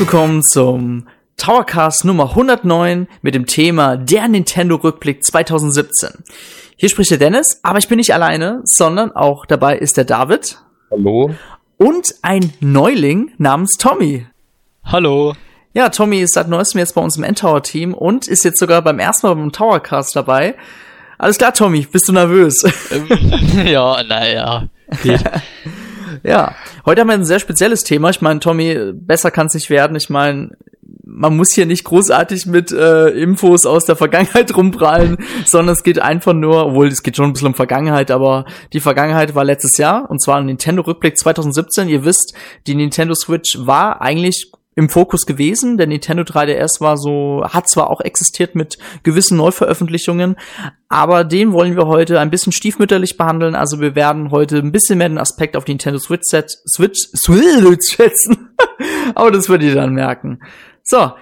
Herzlich willkommen zum Towercast Nummer 109 mit dem Thema der Nintendo Rückblick 2017. Hier spricht der Dennis, aber ich bin nicht alleine, sondern auch dabei ist der David. Hallo. Und ein Neuling namens Tommy. Hallo. Ja, Tommy ist seit neuestem jetzt bei uns im Endtower-Team und ist jetzt sogar beim ersten Mal beim Towercast dabei. Alles klar, Tommy, bist du nervös? ja, naja. ja, heute haben wir ein sehr spezielles Thema. Ich meine, Tommy, besser kann es nicht werden. Ich meine, man muss hier nicht großartig mit äh, Infos aus der Vergangenheit rumprallen, sondern es geht einfach nur, obwohl es geht schon ein bisschen um Vergangenheit, aber die Vergangenheit war letztes Jahr und zwar Nintendo Rückblick 2017. Ihr wisst, die Nintendo Switch war eigentlich im Fokus gewesen. Der Nintendo 3DS war so, hat zwar auch existiert mit gewissen Neuveröffentlichungen, aber den wollen wir heute ein bisschen stiefmütterlich behandeln. Also wir werden heute ein bisschen mehr den Aspekt auf Nintendo Switch, set, Switch, Switch setzen. aber das werdet ihr dann merken. So,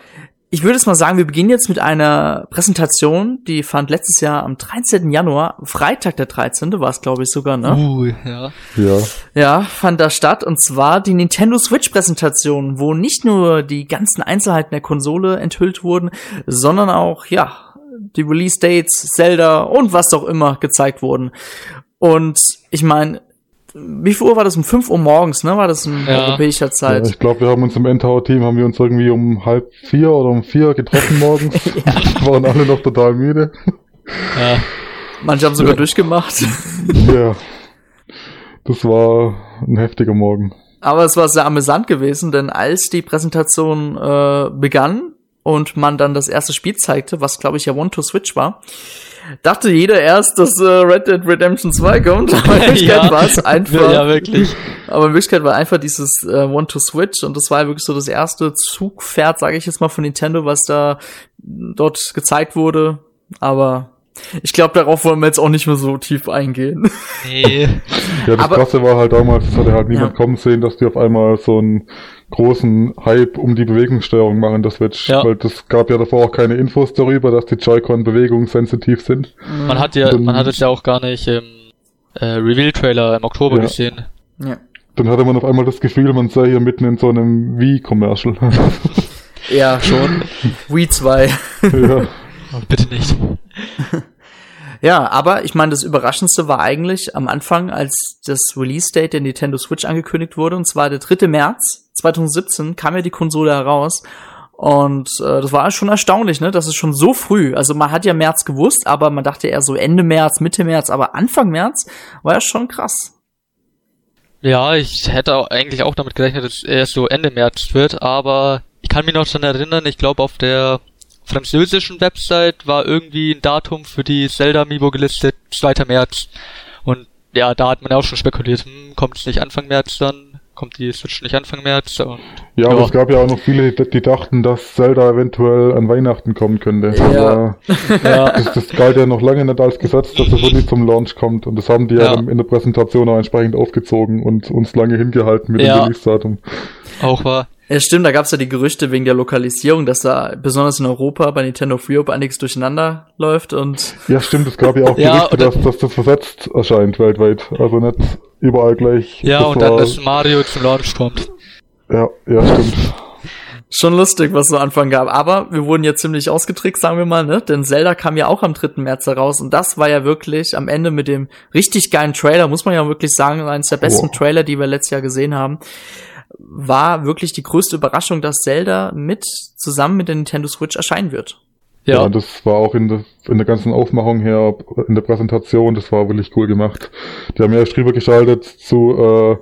ich würde es mal sagen, wir beginnen jetzt mit einer Präsentation, die fand letztes Jahr am 13. Januar, Freitag der 13. war es, glaube ich, sogar, ne? Uh, ja. Ja. Ja, fand da statt, und zwar die Nintendo Switch-Präsentation, wo nicht nur die ganzen Einzelheiten der Konsole enthüllt wurden, sondern auch, ja, die Release-Dates, Zelda und was auch immer gezeigt wurden. Und ich meine, wie viel Uhr war das? Um 5 Uhr morgens, ne? War das in Ja. europäischer Zeit? ja ich glaube, wir haben uns im Endtower-Team, haben wir uns irgendwie um halb vier oder um vier getroffen morgens. Waren alle noch total müde. ja. Manche haben sogar Ja. durchgemacht. Ja. Das war ein heftiger Morgen. Aber es war sehr amüsant gewesen, denn als die Präsentation äh, begann und man dann das erste Spiel zeigte, was glaube ich ja One to Switch war, dachte jeder erst, dass äh, Red Dead Redemption 2 kommt. Aber in Wirklichkeit Ja. war es einfach. Ja, wirklich. Aber in Wirklichkeit war einfach dieses äh, One to Switch und das war wirklich so das erste Zugpferd, sage ich jetzt mal, von Nintendo, was da dort gezeigt wurde. Aber ich glaube, darauf wollen wir jetzt auch nicht mehr so tief eingehen. Nee. Ja, das Aber- Krasse war halt damals, das hatte halt niemand Ja. kommen sehen, dass die auf einmal so einen großen Hype um die Bewegungssteuerung machen, der Switch. Ja. Weil das gab ja davor auch keine Infos darüber, dass die Joy-Con bewegungssensitiv sind. Man hat ja, Dann- man hat es ja auch gar nicht im äh, Reveal-Trailer im Oktober Ja. gesehen. ja. Dann hatte man auf einmal das Gefühl, man sei hier mitten in so einem Wii-Commercial. ja, schon. Wii 2. ja. Bitte nicht. Ja, aber ich meine, das Überraschendste war eigentlich am Anfang, als das Release-Date der Nintendo Switch angekündigt wurde, und zwar der 3. März 2017 kam ja die Konsole heraus. Und äh, das war schon erstaunlich, ne? Das ist schon so früh. Also man hat ja März gewusst, aber man dachte eher so Ende März, Mitte März, aber Anfang März war ja schon krass. Ja, ich hätte auch eigentlich auch damit gerechnet, dass es erst so Ende März wird, aber ich kann mich noch dran erinnern, ich glaube auf der französischen Website war irgendwie ein Datum für die Zelda Amiibo gelistet, 2. März. Und ja, da hat man ja auch schon spekuliert, hm, kommt es nicht Anfang März dann? Kommt die Switch nicht Anfang März? Und Ja, aber es gab ja auch noch viele, die die dachten, dass Zelda eventuell an Weihnachten kommen könnte. Ja. Aber ja, das, das galt ja noch lange nicht als Gesetz, dass es wirklich zum Launch kommt. Und das haben die ja, Ja. in der Präsentation auch entsprechend aufgezogen und uns lange hingehalten mit Ja. dem Release-Datum. auch war. Ja, stimmt, da gab's ja die Gerüchte wegen der Lokalisierung, dass da besonders in Europa bei Nintendo Free einiges durcheinander läuft und Ja, stimmt, es gab ja auch Ja, Gerüchte, oder- dass, dass das versetzt erscheint weltweit. Also nicht überall gleich. Ja, das und dann, war- dass Mario zum Launch kommt. Ja, ja, stimmt. Schon lustig, was so Anfang gab. Aber wir wurden ja ziemlich ausgetrickst, sagen wir mal, ne? Denn Zelda kam ja auch am 3. März heraus und das war ja wirklich am Ende mit dem richtig geilen Trailer, muss man ja wirklich sagen, eines der besten Wow. Trailer, die wir letztes Jahr gesehen haben, war wirklich die größte Überraschung, dass Zelda mit zusammen mit der Nintendo Switch erscheinen wird. Ja, Ja, das war auch in der, in der ganzen Aufmachung her, in der Präsentation, das war wirklich cool gemacht. Die haben ja erst drüber geschaltet zu, äh,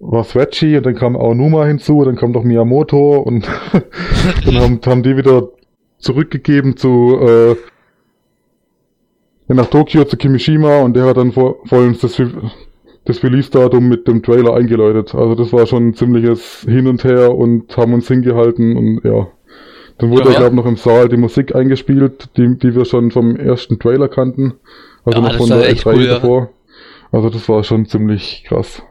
war Swatchy und dann kam Aonuma hinzu, dann kam doch Miyamoto und dann haben, haben die wieder zurückgegeben zu, äh, nach Tokio zu Kimishima und der hat dann vor, vollends das, Re- das Release-Datum mit dem Trailer eingeläutet. Also das war schon ein ziemliches Hin und Her und haben uns hingehalten und ja. Dann wurde, Ja. ja, glaube noch im Saal die Musik eingespielt, die, die wir schon vom ersten Trailer kannten. Also Ja, noch von der echt E3 cool, davor. Also das war schon ziemlich krass.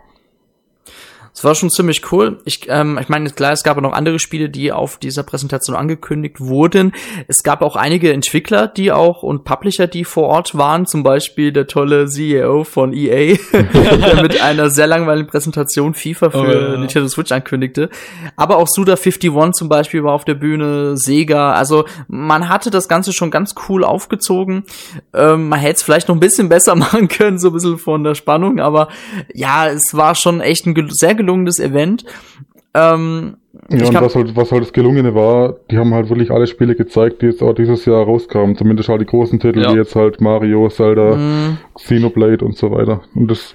Es war schon ziemlich cool. Ich, ähm, ich meine, klar, es gab auch noch andere Spiele, die auf dieser Präsentation angekündigt wurden. Es gab auch einige Entwickler, die auch und Publisher, die vor Ort waren. Zum Beispiel der tolle CEO von EA, der mit einer sehr langweiligen Präsentation FIFA für oh, ja. Nintendo Switch ankündigte. Aber auch Suda51 zum Beispiel war auf der Bühne, Sega. Also man hatte das Ganze schon ganz cool aufgezogen. Ähm, man hätte es vielleicht noch ein bisschen besser machen können, so ein bisschen von der Spannung. Aber ja, es war schon echt ein sehr gelungenes Event. Ähm, ja, und was halt, was halt das Gelungene war, die haben halt wirklich alle Spiele gezeigt, die jetzt auch dieses Jahr rauskamen. Zumindest halt die großen Titel, ja. wie jetzt halt Mario, Zelda, mm. Xenoblade und so weiter. Und das,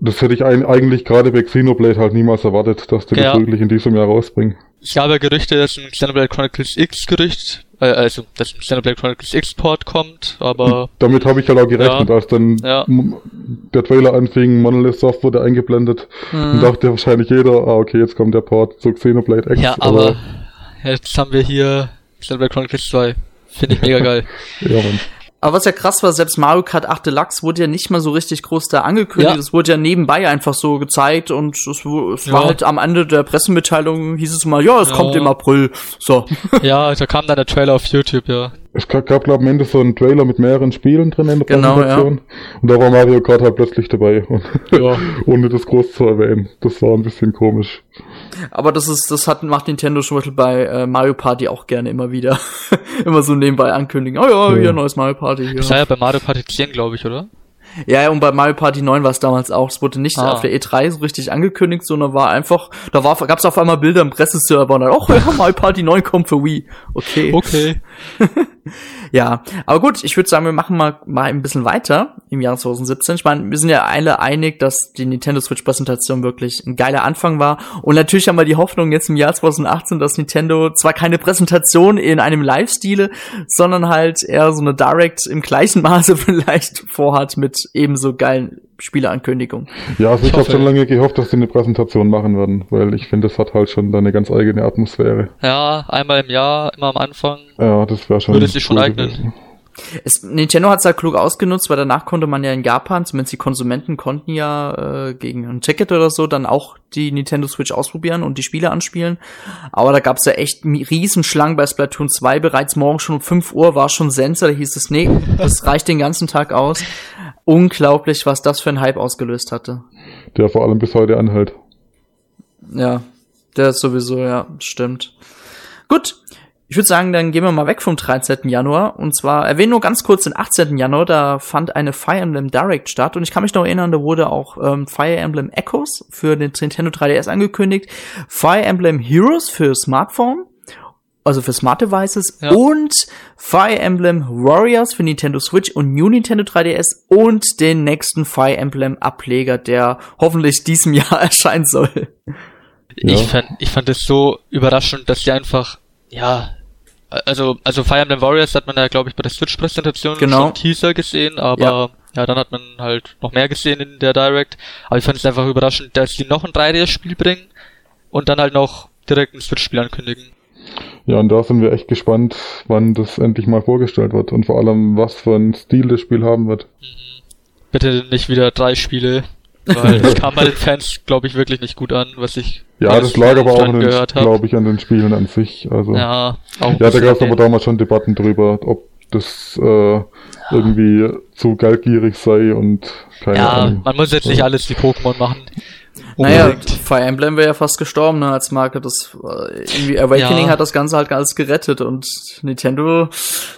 das hätte ich ein, eigentlich gerade bei Xenoblade halt niemals erwartet, dass die ja. das wirklich in diesem Jahr rausbringen. Ich habe Gerüchte, dass ein Xenoblade Chronicles X Gerücht äh, also dass ein Xenoblade Chronicles Export kommt, aber. Damit habe ich halt auch gerechnet, ja, als dann ja. der Trailer anfing, Monolith Soft wurde eingeblendet hm. und dachte wahrscheinlich jeder, ah okay, jetzt kommt der Port zu Xenoblade X. Ja, aber, aber jetzt haben wir hier Xenoblade Chronicles 2. Finde ich mega geil. ja, Mann. Aber was ja krass war, selbst Mario Kart 8 Deluxe wurde ja nicht mal so richtig groß da angekündigt. Es wurde ja nebenbei einfach so gezeigt und es, es ja. war halt am Ende der Pressemitteilung hieß es mal, ja, es ja. kommt im April. So. Ja, da kam dann der Trailer auf YouTube, ja. Es gab, glaube ich, am Ende so einen Trailer mit mehreren Spielen drin in der genau, Präsentation. Ja. Und da war Mario Kart halt plötzlich dabei. Ja. Ohne das groß zu erwähnen. Das war ein bisschen komisch. Aber das ist, das hat, macht Nintendo zum Beispiel bei äh, Mario Party auch gerne immer wieder. immer so nebenbei ankündigen. Oh ja, hier neues Mario Party. Hier. Das war ja bei Mario Party 10, glaube ich, oder? Ja, ja, und bei Mario Party 9 war es damals auch. Es wurde nicht ah. auf der E3 so richtig angekündigt, sondern war einfach, da war, gab's auf einmal Bilder im Presseserver und dann, oh ja, Mario Party 9 kommt für Wii. Okay. Okay. ja, aber gut, ich würde sagen, wir machen mal, mal ein bisschen weiter im Jahr 2017. Ich meine, wir sind ja alle einig, dass die Nintendo Switch Präsentation wirklich ein geiler Anfang war. Und natürlich haben wir die Hoffnung jetzt im Jahr 2018, dass Nintendo zwar keine Präsentation in einem Live-Stile, sondern halt eher so eine Direct im gleichen Maße vielleicht vorhat mit ebenso geilen Spieleankündigung. Ja, also ich, ich habe schon lange gehofft, dass sie eine Präsentation machen werden, weil ich finde, das hat halt schon eine ganz eigene Atmosphäre. Ja, einmal im Jahr, immer am Anfang. Ja, das wäre schon. Würde sich schon eignen. Es, Nintendo hat es halt klug ausgenutzt, weil danach konnte man ja in Japan, zumindest die Konsumenten konnten ja äh, gegen ein Ticket oder so dann auch die Nintendo Switch ausprobieren und die Spiele anspielen. Aber da gab's ja echt Riesenschlangen bei Splatoon 2. Bereits morgen schon um 5 Uhr war schon Sensor, da hieß es, nee, das reicht den ganzen Tag aus. Unglaublich, was das für ein Hype ausgelöst hatte. Der vor allem bis heute anhält. Ja, der ist sowieso, ja, stimmt. Gut, ich würde sagen, dann gehen wir mal weg vom 13. Januar. Und zwar erwähnen nur ganz kurz den 18. Januar, da fand eine Fire Emblem Direct statt. Und ich kann mich noch erinnern, da wurde auch ähm, Fire Emblem Echoes für den Nintendo 3DS angekündigt. Fire Emblem Heroes für Smartphone, also für Smart Devices. Ja. Und Fire Emblem Warriors für Nintendo Switch und New Nintendo 3DS. Und den nächsten Fire Emblem Ableger, der hoffentlich diesem Jahr erscheinen soll. Ich, fand, ich fand es so überraschend, dass die einfach ja, also, also Fire Emblem Warriors hat man ja, glaube ich, bei der Switch-Präsentation genau. schon Teaser gesehen, aber ja. ja. dann hat man halt noch mehr gesehen in der Direct. Aber ich fand es einfach überraschend, dass die noch ein 3DS-Spiel bringen und dann halt noch direkt ein Switch-Spiel ankündigen. Ja, und da sind wir echt gespannt, wann das endlich mal vorgestellt wird und vor allem, was für ein Stil das Spiel haben wird. Mhm. Bitte nicht wieder drei Spiele, weil das kam bei den Fans, glaube ich, wirklich nicht gut an, was ich ja, das lag aber auch, glaube ich, an den Spielen an sich. Also, ja, auch ja da gab es aber damals schon Debatten drüber, ob das äh, irgendwie zu geldgierig sei und keine ja, Ahnung. man muss jetzt nicht alles wie Pokémon machen. Naja, Fire Emblem wäre ja fast gestorben ne, als Marke. Das äh, irgendwie Awakening ja. hat das Ganze halt alles gerettet und Nintendo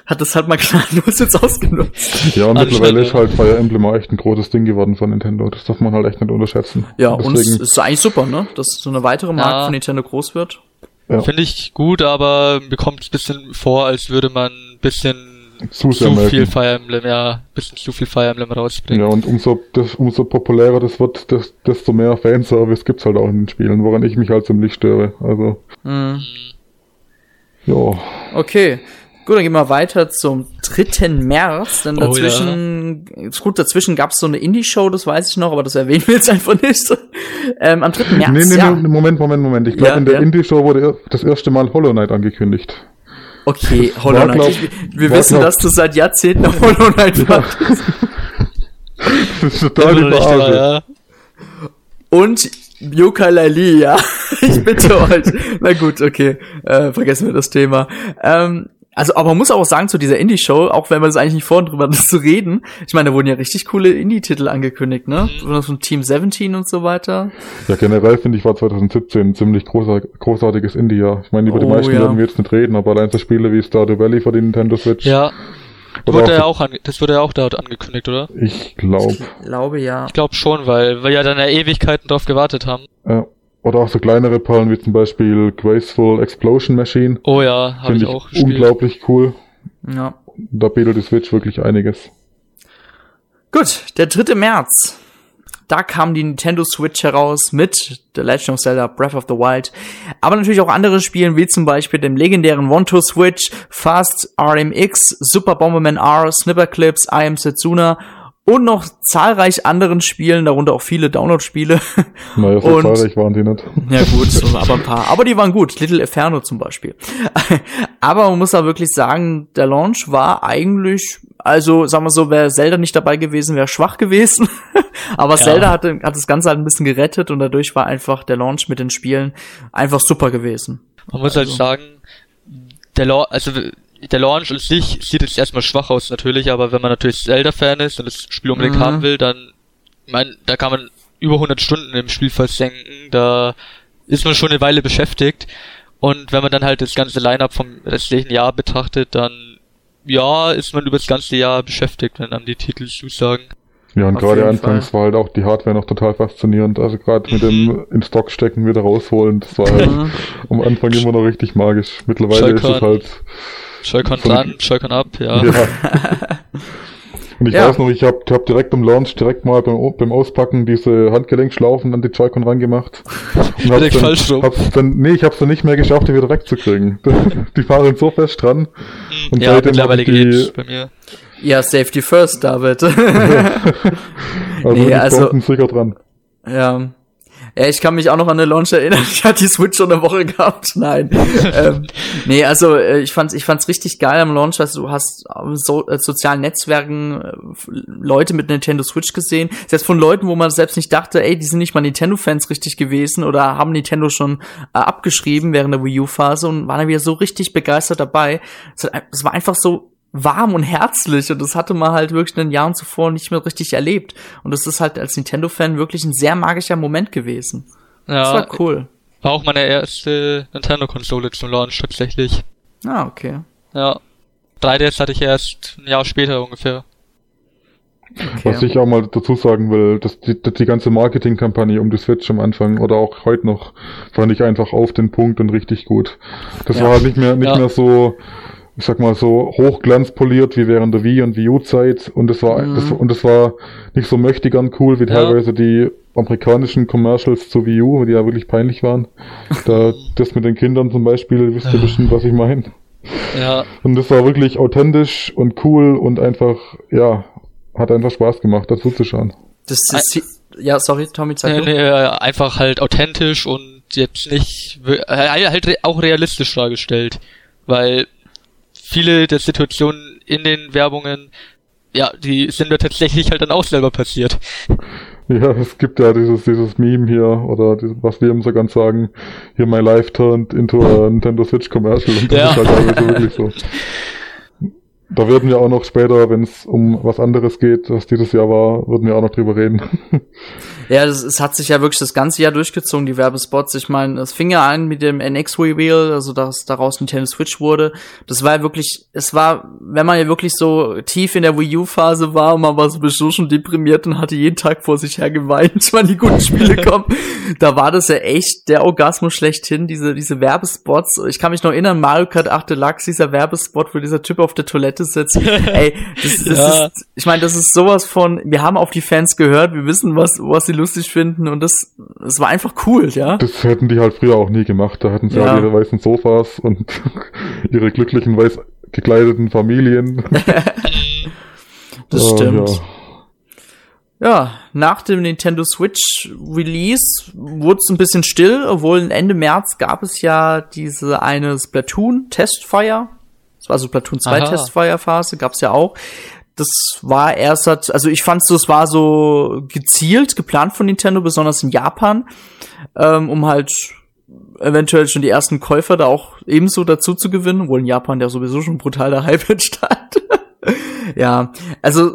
hat das halt mal gnadenlos jetzt ausgenutzt. Ja, und mittlerweile ist halt Fire Emblem auch echt ein großes Ding geworden von Nintendo. Das darf man halt echt nicht unterschätzen. Ja, und, und es ist eigentlich super, ne? Dass so eine weitere Marke ja. von Nintendo groß wird. Ja. Finde ich gut, aber mir kommt es bisschen vor, als würde man ein bisschen zu, zu viel Fire Emblem, ja, bisschen zu viel Fire Emblem rausbringen. Ja, und umso, das, umso populärer das wird, desto mehr Fanservice gibt's halt auch in den Spielen, woran ich mich halt ziemlich störe. Also. Mhm. Ja. Okay. Gut, dann gehen wir weiter zum 3. März, denn dazwischen, oh, ja. gut, dazwischen gab's so eine Indie-Show, das weiß ich noch, aber das erwähnen wir jetzt einfach nicht. ähm, am 3. März, Nee, nee, ja. nee, Moment, Moment, Moment. Ich glaube, ja, in der Indie-Show wurde das erste Mal Hollow Knight angekündigt. Okay, Hollow Knight. Glaub, wir wissen, dass du seit Jahrzehnten auf Hollow Knight ja. wartest. das ist total die ja. Und Yooka-Laylee, ja. ich bitte euch. Na gut, okay. Äh, vergessen wir das Thema. Ähm, also, aber man muss auch sagen zu dieser Indie-Show, auch wenn man es eigentlich nicht vorhin drüber zu reden, ich meine, da wurden ja richtig coole Indie-Titel angekündigt, ne? Mhm. Von Team 17 und so weiter. Ja, generell finde ich war 2017 ein ziemlich großartig, großartiges Indie-Jahr. Ich meine, über oh, die meisten ja. werden wir jetzt nicht reden, aber allein so Spiele wie Stardew Valley für die Nintendo Switch. Ja. Wurde ja auch das wurde ja auch dort angekündigt, oder? Ich glaube. Ich glaube ja. Ich glaube schon, weil wir ja dann ja Ewigkeiten drauf gewartet haben. Ja. Oder auch so kleinere Perlen wie zum Beispiel Graceful Explosion Machine. Oh ja, habe ich, ich auch gespielt. Unglaublich cool. Ja. Da bietet die Switch wirklich einiges. Gut, der 3. März. Da kam die Nintendo Switch heraus mit The Legend of Zelda Breath of the Wild. Aber natürlich auch andere Spiele, wie zum Beispiel dem legendären One-to-Switch, Fast RMX, Super Bomberman R, Snipper Clips, I Am Setsuna und noch zahlreich anderen Spielen, darunter auch viele Download-Spiele. Naja, so und, zahlreich waren die nicht. Ja gut, aber ein paar. Aber die waren gut. Little Inferno zum Beispiel. aber man muss da wirklich sagen, der Launch war eigentlich, also sagen wir so, wäre Zelda nicht dabei gewesen, wäre schwach gewesen. aber ja. Zelda hat, hat das Ganze halt ein bisschen gerettet und dadurch war einfach der Launch mit den Spielen einfach super gewesen. Man muss halt also. halt sagen, der Launch, also der Launch an sich sieht jetzt erstmal schwach aus natürlich, aber wenn man natürlich Zelda-Fan ist und das Spiel unbedingt mhm. haben will, dann, mein, da kann man über 100 Stunden im Spiel versenken, da ist man schon eine Weile beschäftigt und wenn man dann halt das ganze Line-Up vom restlichen Jahr betrachtet, dann ja, ist man über das ganze Jahr beschäftigt, wenn dann die Titel zusagen. Ja, und gerade anfangs Fall. war halt auch die Hardware noch total faszinierend. Also gerade mit dem mhm. in Stock stecken, wieder rausholen, das war halt am Anfang immer noch richtig magisch. Mittlerweile ist es halt Joy-Con dran, Joy-Con ab, ja. ja. Und ich ja. weiß noch, ich habe hab direkt im Launch direkt mal beim, beim Auspacken diese Handgelenkschlaufen an die Joy-Con rangemacht. Und hab's dann, falsch rum. Hab's dann, nee, ich hab's dann nicht mehr geschafft, die wieder wegzukriegen. die fahren so fest dran. Und ja, mittlerweile die, bei mir. Ja, Safety First, David. also nee, also, sicher dran. Ja, ja, ich kann mich auch noch an eine Launch erinnern. Ich hatte die Switch schon eine Woche gehabt. Nein. ähm, nee, also äh, ich fand's, ich fand's richtig geil am Launch. Also du hast so äh, sozialen Netzwerken äh, Leute mit Nintendo Switch gesehen. Selbst von Leuten, wo man selbst nicht dachte, ey, die sind nicht mal Nintendo-Fans richtig gewesen oder haben Nintendo schon äh, abgeschrieben während der Wii U-Phase und waren dann wieder so richtig begeistert dabei. Es war einfach so warm und herzlich und das hatte man halt wirklich in den Jahren zuvor nicht mehr richtig erlebt. Und das ist halt als Nintendo-Fan wirklich ein sehr magischer Moment gewesen. Ja, das war cool. War auch meine erste Nintendo-Konsole zum Launch tatsächlich. Ah, okay. Ja. 3DS hatte ich erst ein Jahr später ungefähr. Okay. Was ich auch mal dazu sagen will, dass die, die ganze Marketingkampagne um die Switch am Anfang oder auch heute noch fand ich einfach auf den Punkt und richtig gut. Das ja. war halt nicht mehr nicht ja. mehr so ich sag mal so hochglanzpoliert wie während der Wii und Wii U Zeit und es war mhm. das, und es war nicht so mächtigern cool wie teilweise die amerikanischen Commercials zu Wii U, die ja wirklich peinlich waren. Da das mit den Kindern zum Beispiel, wisst ihr bestimmt, was ich meine. Ja. Und das war wirklich authentisch und cool und einfach, ja, hat einfach Spaß gemacht, dazu zu schauen. Das ist, ja, sorry, Tommy, sag nee, nee, einfach halt authentisch und jetzt nicht, äh, halt auch realistisch dargestellt. Weil viele der Situationen in den Werbungen, ja, die sind da tatsächlich halt dann auch selber passiert. Ja, es gibt ja dieses, dieses Meme hier, oder dieses, was wir immer so ganz sagen, hier my life turned into a Nintendo Switch Commercial und das ja. ist halt also wirklich so. Da werden wir auch noch später, wenn es um was anderes geht, was dieses Jahr war, würden wir auch noch drüber reden. Ja, es, es hat sich ja wirklich das ganze Jahr durchgezogen, die Werbespots. Ich meine, es fing ja an mit dem NX Reveal, also dass daraus Nintendo Switch wurde. Das war ja wirklich, es war, wenn man ja wirklich so tief in der Wii U-Phase war und man war so schon deprimiert und hatte jeden Tag vor sich her geweint, wenn die guten Spiele kommen, da war das ja echt der Orgasmus schlechthin, diese, diese Werbespots. Ich kann mich noch erinnern, Mario Kart 8 Deluxe, dieser Werbespot, wo dieser Typ auf der Toilette sitzt. Ey, das, das ja. ist, ich meine, das ist sowas von, wir haben auf die Fans gehört, wir wissen, was, was sie lustig finden und das, das war einfach cool, ja. Das hätten die halt früher auch nie gemacht. Da hatten sie ja. halt ihre weißen Sofas und ihre glücklichen weiß gekleideten Familien. das uh, stimmt. Ja. Ja, nach dem Nintendo Switch Release wurde es ein bisschen still, obwohl Ende März gab es ja diese eine Splatoon Testfire. Das war so Splatoon 2 Testfire Phase, gab es ja auch das war erst, also ich fand es war so gezielt, geplant von Nintendo, besonders in Japan. ähm, um halt eventuell schon die ersten Käufer da auch ebenso dazu zu gewinnen, wohl in Japan ja sowieso schon brutal der Hype entstand. ja, also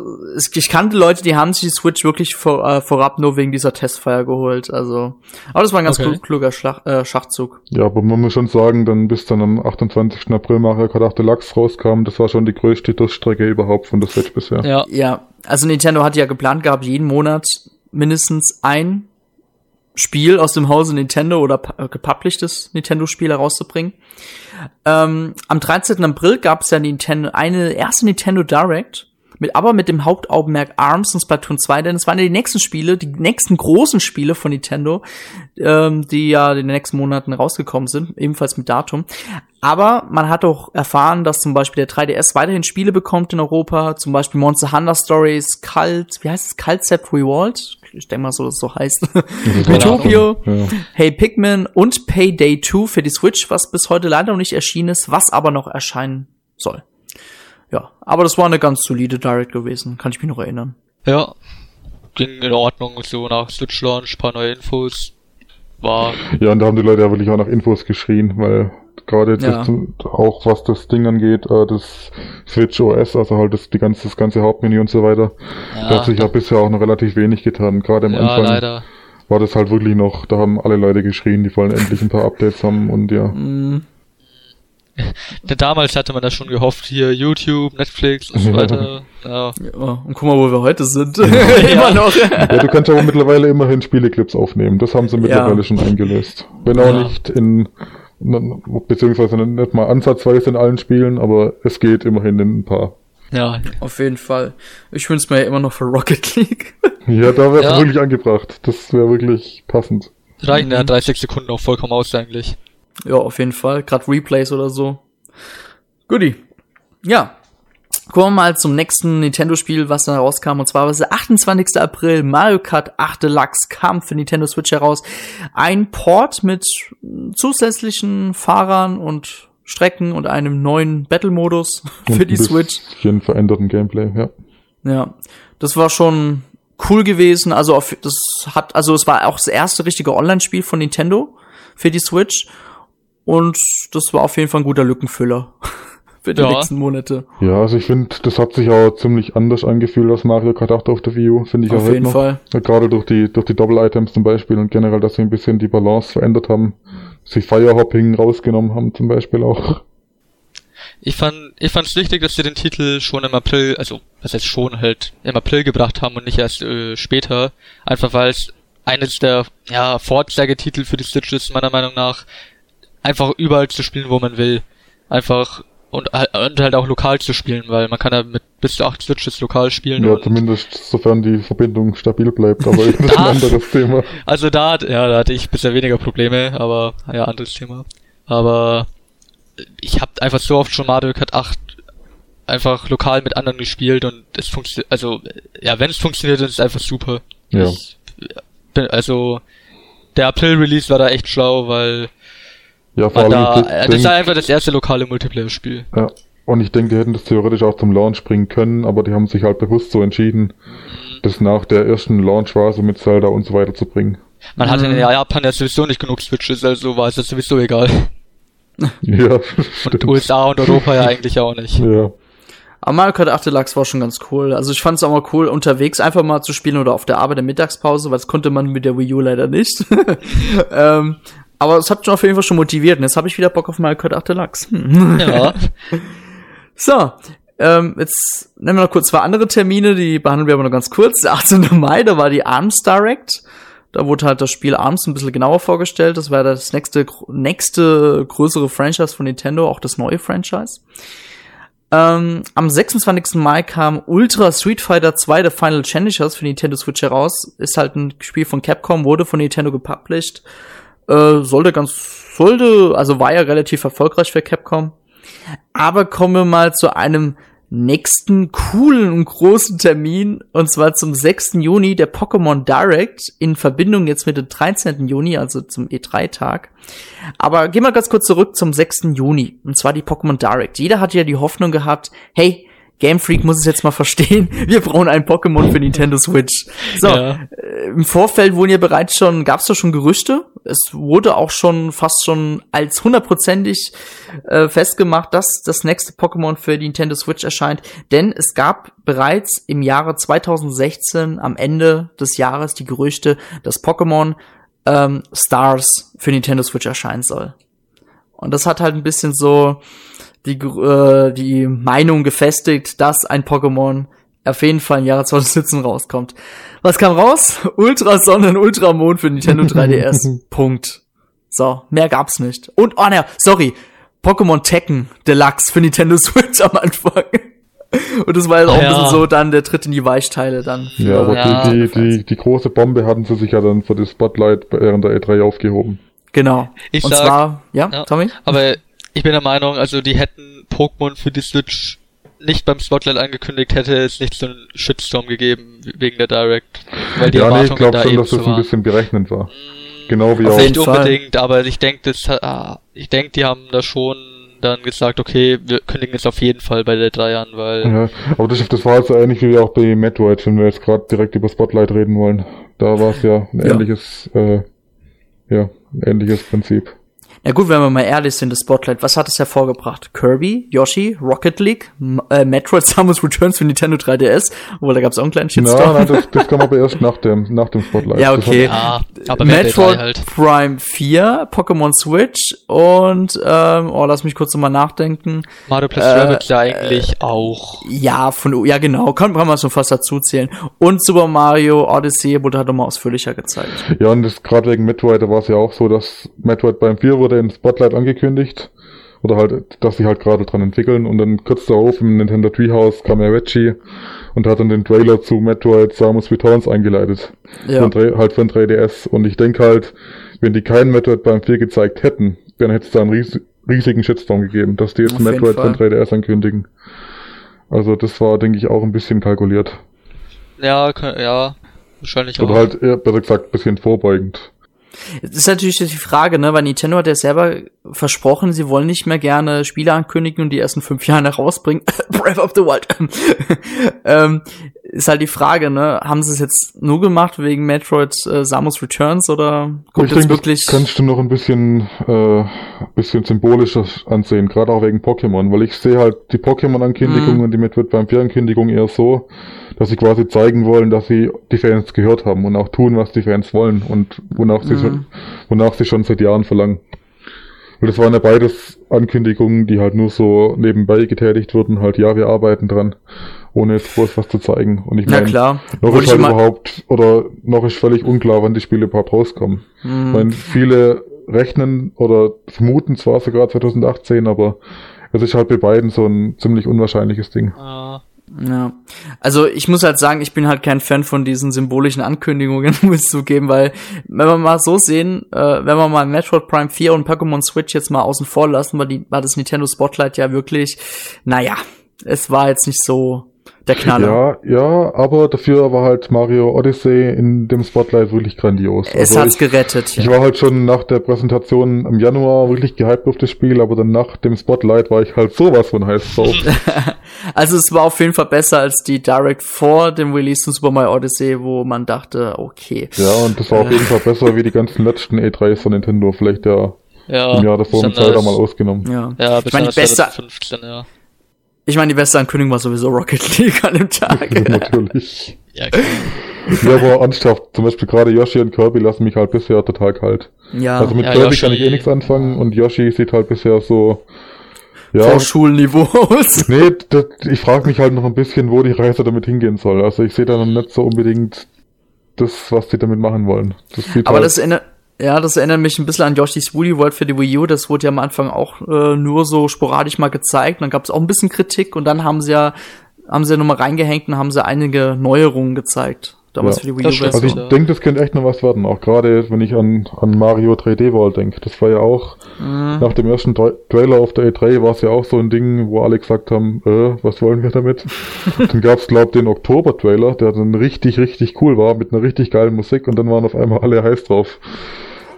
ich kannte Leute, die haben sich die Switch wirklich vor, äh, vorab nur wegen dieser Testfeier geholt. Also, aber das war ein ganz Okay. kluger Schlag, äh, Schachzug. Ja, aber man muss schon sagen, dann bis dann am 28. April Mario Kart 8 Deluxe rauskam, das war schon die größte Durchstrecke überhaupt von der Switch bisher. Ja, Ja, also Nintendo hat ja geplant gehabt, jeden Monat mindestens ein Spiel aus dem Hause Nintendo oder äh, gepublishtes Nintendo-Spiel herauszubringen. Ähm, am 13. April gab es ja Nintendo, eine erste Nintendo Direct, mit, aber mit dem Hauptaugenmerk ARMS und Splatoon 2, denn es waren ja die nächsten Spiele, die nächsten großen Spiele von Nintendo, ähm, die ja in den nächsten Monaten rausgekommen sind, ebenfalls mit Datum. Aber man hat auch erfahren, dass zum Beispiel der 3DS weiterhin Spiele bekommt in Europa, zum Beispiel Monster Hunter Stories, Cult, wie heißt es, Cultcept Revolt? Ich denke mal so, dass es so heißt. Metopio, Ja. Hey Pikmin und Payday 2 für die Switch, was bis heute leider noch nicht erschienen ist, was aber noch erscheinen soll. Ja, aber das war eine ganz solide Direct gewesen, kann ich mich noch erinnern. ja. Ging in Ordnung, so nach Switch Launch, paar neue Infos. War, ja, und da haben die Leute ja wirklich auch nach Infos geschrien, weil gerade jetzt Ja. auch was das Ding angeht, äh, das Switch OS, also halt das, die ganze, das ganze Hauptmenü und so weiter, da ja, hat sich ja bisher auch noch relativ wenig getan. Gerade am ja Anfang leider. war das halt wirklich noch, da haben alle Leute geschrien, die wollen endlich ein paar Updates haben und ja. Denn damals hatte man da schon gehofft, hier YouTube, Netflix und so Ja. weiter. Ja, ja, und guck mal, wo wir heute sind. Immer noch. Ja, du kannst aber mittlerweile immerhin Spieleclips aufnehmen. Das haben sie mittlerweile schon eingelöst. Wenn auch Ja. nicht in, beziehungsweise nicht mal ansatzweise in allen Spielen, aber es geht immerhin in ein paar. ja, Auf jeden Fall. Ich wünsche mir ja immer noch für Rocket League. Ja, da wäre es Ja. wirklich angebracht. Das wäre wirklich passend. reichen ja Mhm. 30 Sekunden auch vollkommen aus eigentlich. Ja, auf jeden Fall. Gerade Replays oder so. Goodie. Ja. Kommen wir mal zum nächsten Nintendo-Spiel, was da rauskam. Und zwar war es der 28. April. Mario Kart 8 Deluxe kam für Nintendo Switch heraus. Ein Port mit zusätzlichen Fahrern und Strecken und einem neuen Battle-Modus für die ein Switch. bisschen veränderten Gameplay, ja. Ja, das war schon cool gewesen. Also auf, das hat, also es war auch das erste richtige Online-Spiel von Nintendo für die Switch und das war auf jeden Fall ein guter Lückenfüller für die Ja. nächsten Monate. Ja, also ich finde, das hat sich auch ziemlich anders angefühlt als Mario Kart 8 auf der Wii U, finde ich auch auf jeden noch. Fall. Gerade durch die, durch die Double-Items zum Beispiel und generell, dass sie ein bisschen die Balance verändert haben. Dass sie Firehopping rausgenommen haben zum Beispiel auch. Ich fand, ich fand's wichtig, dass sie den Titel schon im April, also was heißt schon halt im April gebracht haben und nicht erst äh, später, einfach weil es eines der ja Vorzeigetitel für die Switch ist meiner Meinung nach, einfach überall zu spielen, wo man will, einfach und, halt- und halt auch lokal zu spielen, weil man kann ja mit bis zu acht Switches lokal spielen. Ja, zumindest sofern die Verbindung stabil bleibt, aber das ist ein anderes Thema. Also da, ja, da hatte ich bisher weniger Probleme, aber ja, anderes Thema. Aber ich habe einfach so oft schon Mario Kart 8 einfach lokal mit anderen gespielt und es funktioniert, also ja, wenn es funktioniert, dann ist es einfach super. Ja. Ich also der April-Release war da echt schlau, weil Ja, vor allem, da, äh, das ist denk, einfach das erste lokale Multiplayer-Spiel. ja. Und ich denke, die hätten das theoretisch auch zum Launch bringen können, aber die haben sich halt bewusst so entschieden, das nach der ersten Launch-Phase mit Zelda und so weiter zu bringen. Man hatte Mhm. in Japan ja sowieso nicht genug Switches, also war es jetzt sowieso egal. Ja, Und. USA und Europa ja eigentlich auch nicht. Ja. Aber Mario Kart 8 Deluxe war schon ganz cool. Also ich fand es auch mal cool, unterwegs einfach mal zu spielen oder auf der Arbeit der Mittagspause, weil das konnte man mit der Wii U leider nicht. ähm, aber es hat schon auf jeden Fall schon motiviert. Und jetzt habe ich wieder Bock auf Kart 8 Deluxe. Hm. Ja. So, ähm, jetzt nehmen wir noch kurz zwei andere Termine, die behandeln wir aber nur ganz kurz. Der 18. Mai, da war die ARMS Direct. Da wurde halt das Spiel ARMS ein bisschen genauer vorgestellt. Das war das nächste, nächste größere Franchise von Nintendo, auch das neue Franchise. Ähm, am 26. Mai kam Ultra Street Fighter 2 The Final Challengers für Nintendo Switch heraus. Ist halt ein Spiel von Capcom, wurde von Nintendo gepublished. Äh, sollte ganz, sollte, also war ja relativ erfolgreich für Capcom. Aber kommen wir mal zu einem nächsten coolen und großen Termin, und zwar zum 6. Juni, der Pokémon Direct, in Verbindung jetzt mit dem 13. Juni, also zum E3-Tag. Aber gehen wir ganz kurz zurück zum 6. Juni, und zwar die Pokémon Direct. Jeder hat ja die Hoffnung gehabt, hey, Game Freak muss es jetzt mal verstehen. Wir brauchen ein Pokémon für Nintendo Switch. So, ja. äh, im Vorfeld wurden ja bereits schon, gab es da schon Gerüchte. Es wurde auch schon fast schon als hundertprozentig äh, festgemacht, dass das nächste Pokémon für die Nintendo Switch erscheint. Denn es gab bereits im Jahre 2016 am Ende des Jahres die Gerüchte, dass Pokémon ähm, Stars für Nintendo Switch erscheinen soll. Und das hat halt ein bisschen so die, äh, die Meinung gefestigt, dass ein Pokémon auf jeden Fall im Jahre 2017 rauskommt. Was kam raus? Ultra Sonnen, Ultramond für Nintendo 3DS. Punkt. So, mehr gab's nicht. Und, oh ne, sorry, Pokémon Tekken Deluxe für Nintendo Switch am Anfang. Und das war jetzt auch ja. ein bisschen so dann der Tritt in die Weichteile dann. ja, aber ja, die, die, die, die, große Bombe hatten sie sich ja dann für das Spotlight während der E3 aufgehoben. Genau. Ich Und sag, zwar, ja, ja, Tommy? Aber ich bin der Meinung, also die hätten Pokémon für die Switch nicht beim Spotlight angekündigt, hätte es nicht so einen Shitstorm gegeben wegen der Direct. Weil die ja, nee, ich glaube schon, dass das ein bisschen berechnend war. Mm, genau wie auch. Nicht unbedingt, aber ich denke, das, ah, ich denke, die haben da schon dann gesagt, okay, wir kündigen es auf jeden Fall bei der 3 an, weil. Ja, aber das, das war jetzt so ähnlich wie auch bei Metroid, wenn wir jetzt gerade direkt über Spotlight reden wollen. Da war es ja ein ähnliches, ja. Äh, ja, ein ähnliches Prinzip. Ja gut, wenn wir mal ehrlich sind, das Spotlight, was hat es hervorgebracht? Kirby, Yoshi, Rocket League, M äh, Metroid Samus Returns für Nintendo 3DS, obwohl da gab es auch einen kleinen Shitstorm. Ja, nein, das, das kam aber erst nach dem, nach dem Spotlight. Ja, okay. Ja, aber Metroid halt. Prime 4, Pokémon Switch und, ähm, oh, lass mich kurz nochmal nachdenken. Mario plus äh, Rabbit ja eigentlich äh, auch. Ja, von, ja genau, kann, kann man schon fast dazu zählen. Und Super Mario Odyssey wurde halt nochmal ausführlicher gezeigt. Ja, und das gerade wegen Metroid, da war es ja auch so, dass Metroid Prime 4 wurde in Spotlight angekündigt. Oder halt, dass sie halt gerade dran entwickeln. Und dann kurz darauf im Nintendo Treehouse kam ja Reggie und hat dann den Trailer zu Metroid Samus Returns eingeleitet. Ja. Für halt ein 3DS. Und ich denke halt, wenn die keinen Metroid beim 4 gezeigt hätten, dann hätte es da einen ries riesigen Shitstorm gegeben, dass die jetzt Auf Metroid für 3DS ankündigen. Also das war, denke ich, auch ein bisschen kalkuliert. Ja, ja, wahrscheinlich Oder auch. Oder halt, eher, besser gesagt, bisschen vorbeugend. Das ist natürlich die Frage, ne, weil Nintendo hat ja selber versprochen, sie wollen nicht mehr gerne Spiele ankündigen und die ersten fünf Jahre herausbringen. Breath of the Wild. ähm, ist halt die Frage, ne, haben sie es jetzt nur gemacht wegen Metroid äh, Samus Returns oder kommt ich jetzt denke, wirklich? Das kannst du noch ein bisschen, äh, bisschen symbolischer ansehen, gerade auch wegen Pokémon, weil ich sehe halt die Pokémon-Ankündigung mm. und die Metroid beim 4 Ankündigung eher so, dass sie quasi zeigen wollen, dass sie die Fans gehört haben und auch tun, was die Fans wollen und wonach sie schon, wonach sie schon seit Jahren verlangen. Und das waren ja beides Ankündigungen, die halt nur so nebenbei getätigt wurden, halt ja, wir arbeiten dran, ohne jetzt groß was zu zeigen. Und ich meine, noch Wollte ist halt überhaupt, oder noch ist völlig unklar, wann die Spiele überhaupt rauskommen. Mhm. Ich meine, viele rechnen oder vermuten zwar sogar 2018, aber es ist halt bei beiden so ein ziemlich unwahrscheinliches Ding. Uh. Ja, also ich muss halt sagen, ich bin halt kein Fan von diesen symbolischen Ankündigungen, muss ich zugeben, weil wenn wir mal so sehen, äh, wenn wir mal Metroid Prime 4 und Pokémon Switch jetzt mal außen vor lassen, weil die, war das Nintendo Spotlight ja wirklich, naja, es war jetzt nicht so der Knaller. Ja, ja, aber dafür war halt Mario Odyssey in dem Spotlight wirklich grandios. Es also hat's ich, gerettet. Ja. Ich war halt schon nach der Präsentation im Januar wirklich gehypt auf das Spiel, aber dann nach dem Spotlight war ich halt sowas von heiß drauf. also es war auf jeden Fall besser als die Direct vor dem Release von Super Mario Odyssey, wo man dachte, okay. Ja, und das war auf jeden Fall besser wie die ganzen letzten E3s von Nintendo, vielleicht ja, ja im Jahr davor im Zelda mal ausgenommen. Ja, ja ich meine, die beste, 15, ja. Ich meine, die beste Ankündigung war sowieso Rocket League an dem Tag. Natürlich. Ja, klar. ja, aber ernsthaft, zum Beispiel gerade Yoshi und Kirby lassen mich halt bisher total kalt. Ja. Also mit ja, Kirby Yoshi. kann ich eh nichts anfangen und Yoshi sieht halt bisher so, ja. Vorschulniveau aus. nee, das, ich frage mich halt noch ein bisschen, wo die Reise damit hingehen soll. Also ich sehe da noch nicht so unbedingt das, was die damit machen wollen. Das aber halt das erinnert, ja, das erinnert mich ein bisschen an Yoshi's Woolly World für die Wii U. Das wurde ja am Anfang auch äh, nur so sporadisch mal gezeigt. Dann gab es auch ein bisschen Kritik und dann haben sie ja, haben sie ja nochmal reingehängt und haben sie einige Neuerungen gezeigt. Damals ja, für die Wii U. Also ich ja. denke, das könnte echt noch was werden. Auch gerade, wenn ich an, an Mario 3D World denke. Das war ja auch, mhm. nach dem ersten Tra Trailer auf der E3 war es ja auch so ein Ding, wo alle gesagt haben, äh, was wollen wir damit? dann gab es, glaube den Oktober-Trailer, der dann richtig, richtig cool war, mit einer richtig geilen Musik und dann waren auf einmal alle heiß drauf.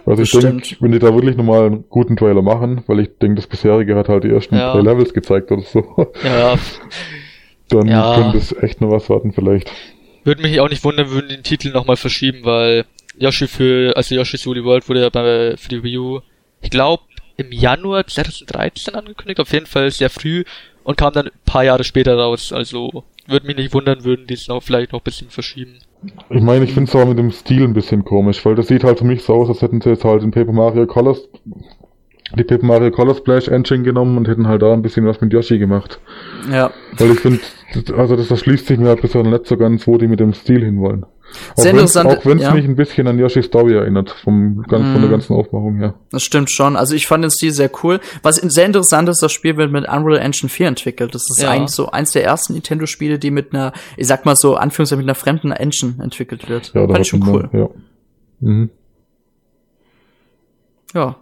Also ich denke, wenn die da wirklich nochmal einen guten Trailer machen, weil ich denke, das bisherige hat halt die ersten ja. drei Levels gezeigt oder so. Ja, dann Ja. könnte es echt noch was warten vielleicht. Würde mich auch nicht wundern, würden den Titel nochmal verschieben, weil Yoshi für, also Yoshi's Woolly World wurde ja bei, für die Wii U, ich glaube, im Januar 2013 angekündigt, auf jeden Fall sehr früh und kam dann ein paar Jahre später raus. Also würde mich nicht wundern, würden die es noch vielleicht noch ein bisschen verschieben. Ich meine, ich finde es auch mit dem Stil ein bisschen komisch, weil das sieht halt für mich so aus, als hätten sie jetzt halt in Paper Mario Colors die Paper Mario Color Splash Engine genommen und hätten halt da ein bisschen was mit Yoshi gemacht. Ja. Weil ich finde, also das erschließt sich mir halt bisher nicht so ganz, wo die mit dem Stil hinwollen. Auch Sehr wenn's- interessant, Auch wenn es ja. mich ein bisschen an Yoshi Story erinnert, vom, ganz, von der Mhm. ganzen Aufmachung her. Das stimmt schon. Also ich fand den Stil sehr cool. Was sehr interessant ist, das Spiel wird mit Unreal Engine 4 entwickelt. Das ist Ja. eigentlich so eins der ersten Nintendo-Spiele, die mit einer, ich sag mal so, Anführungszeichen mit einer fremden Engine entwickelt wird. Ja, fand ich schon cool. Ja. Mhm. Ja.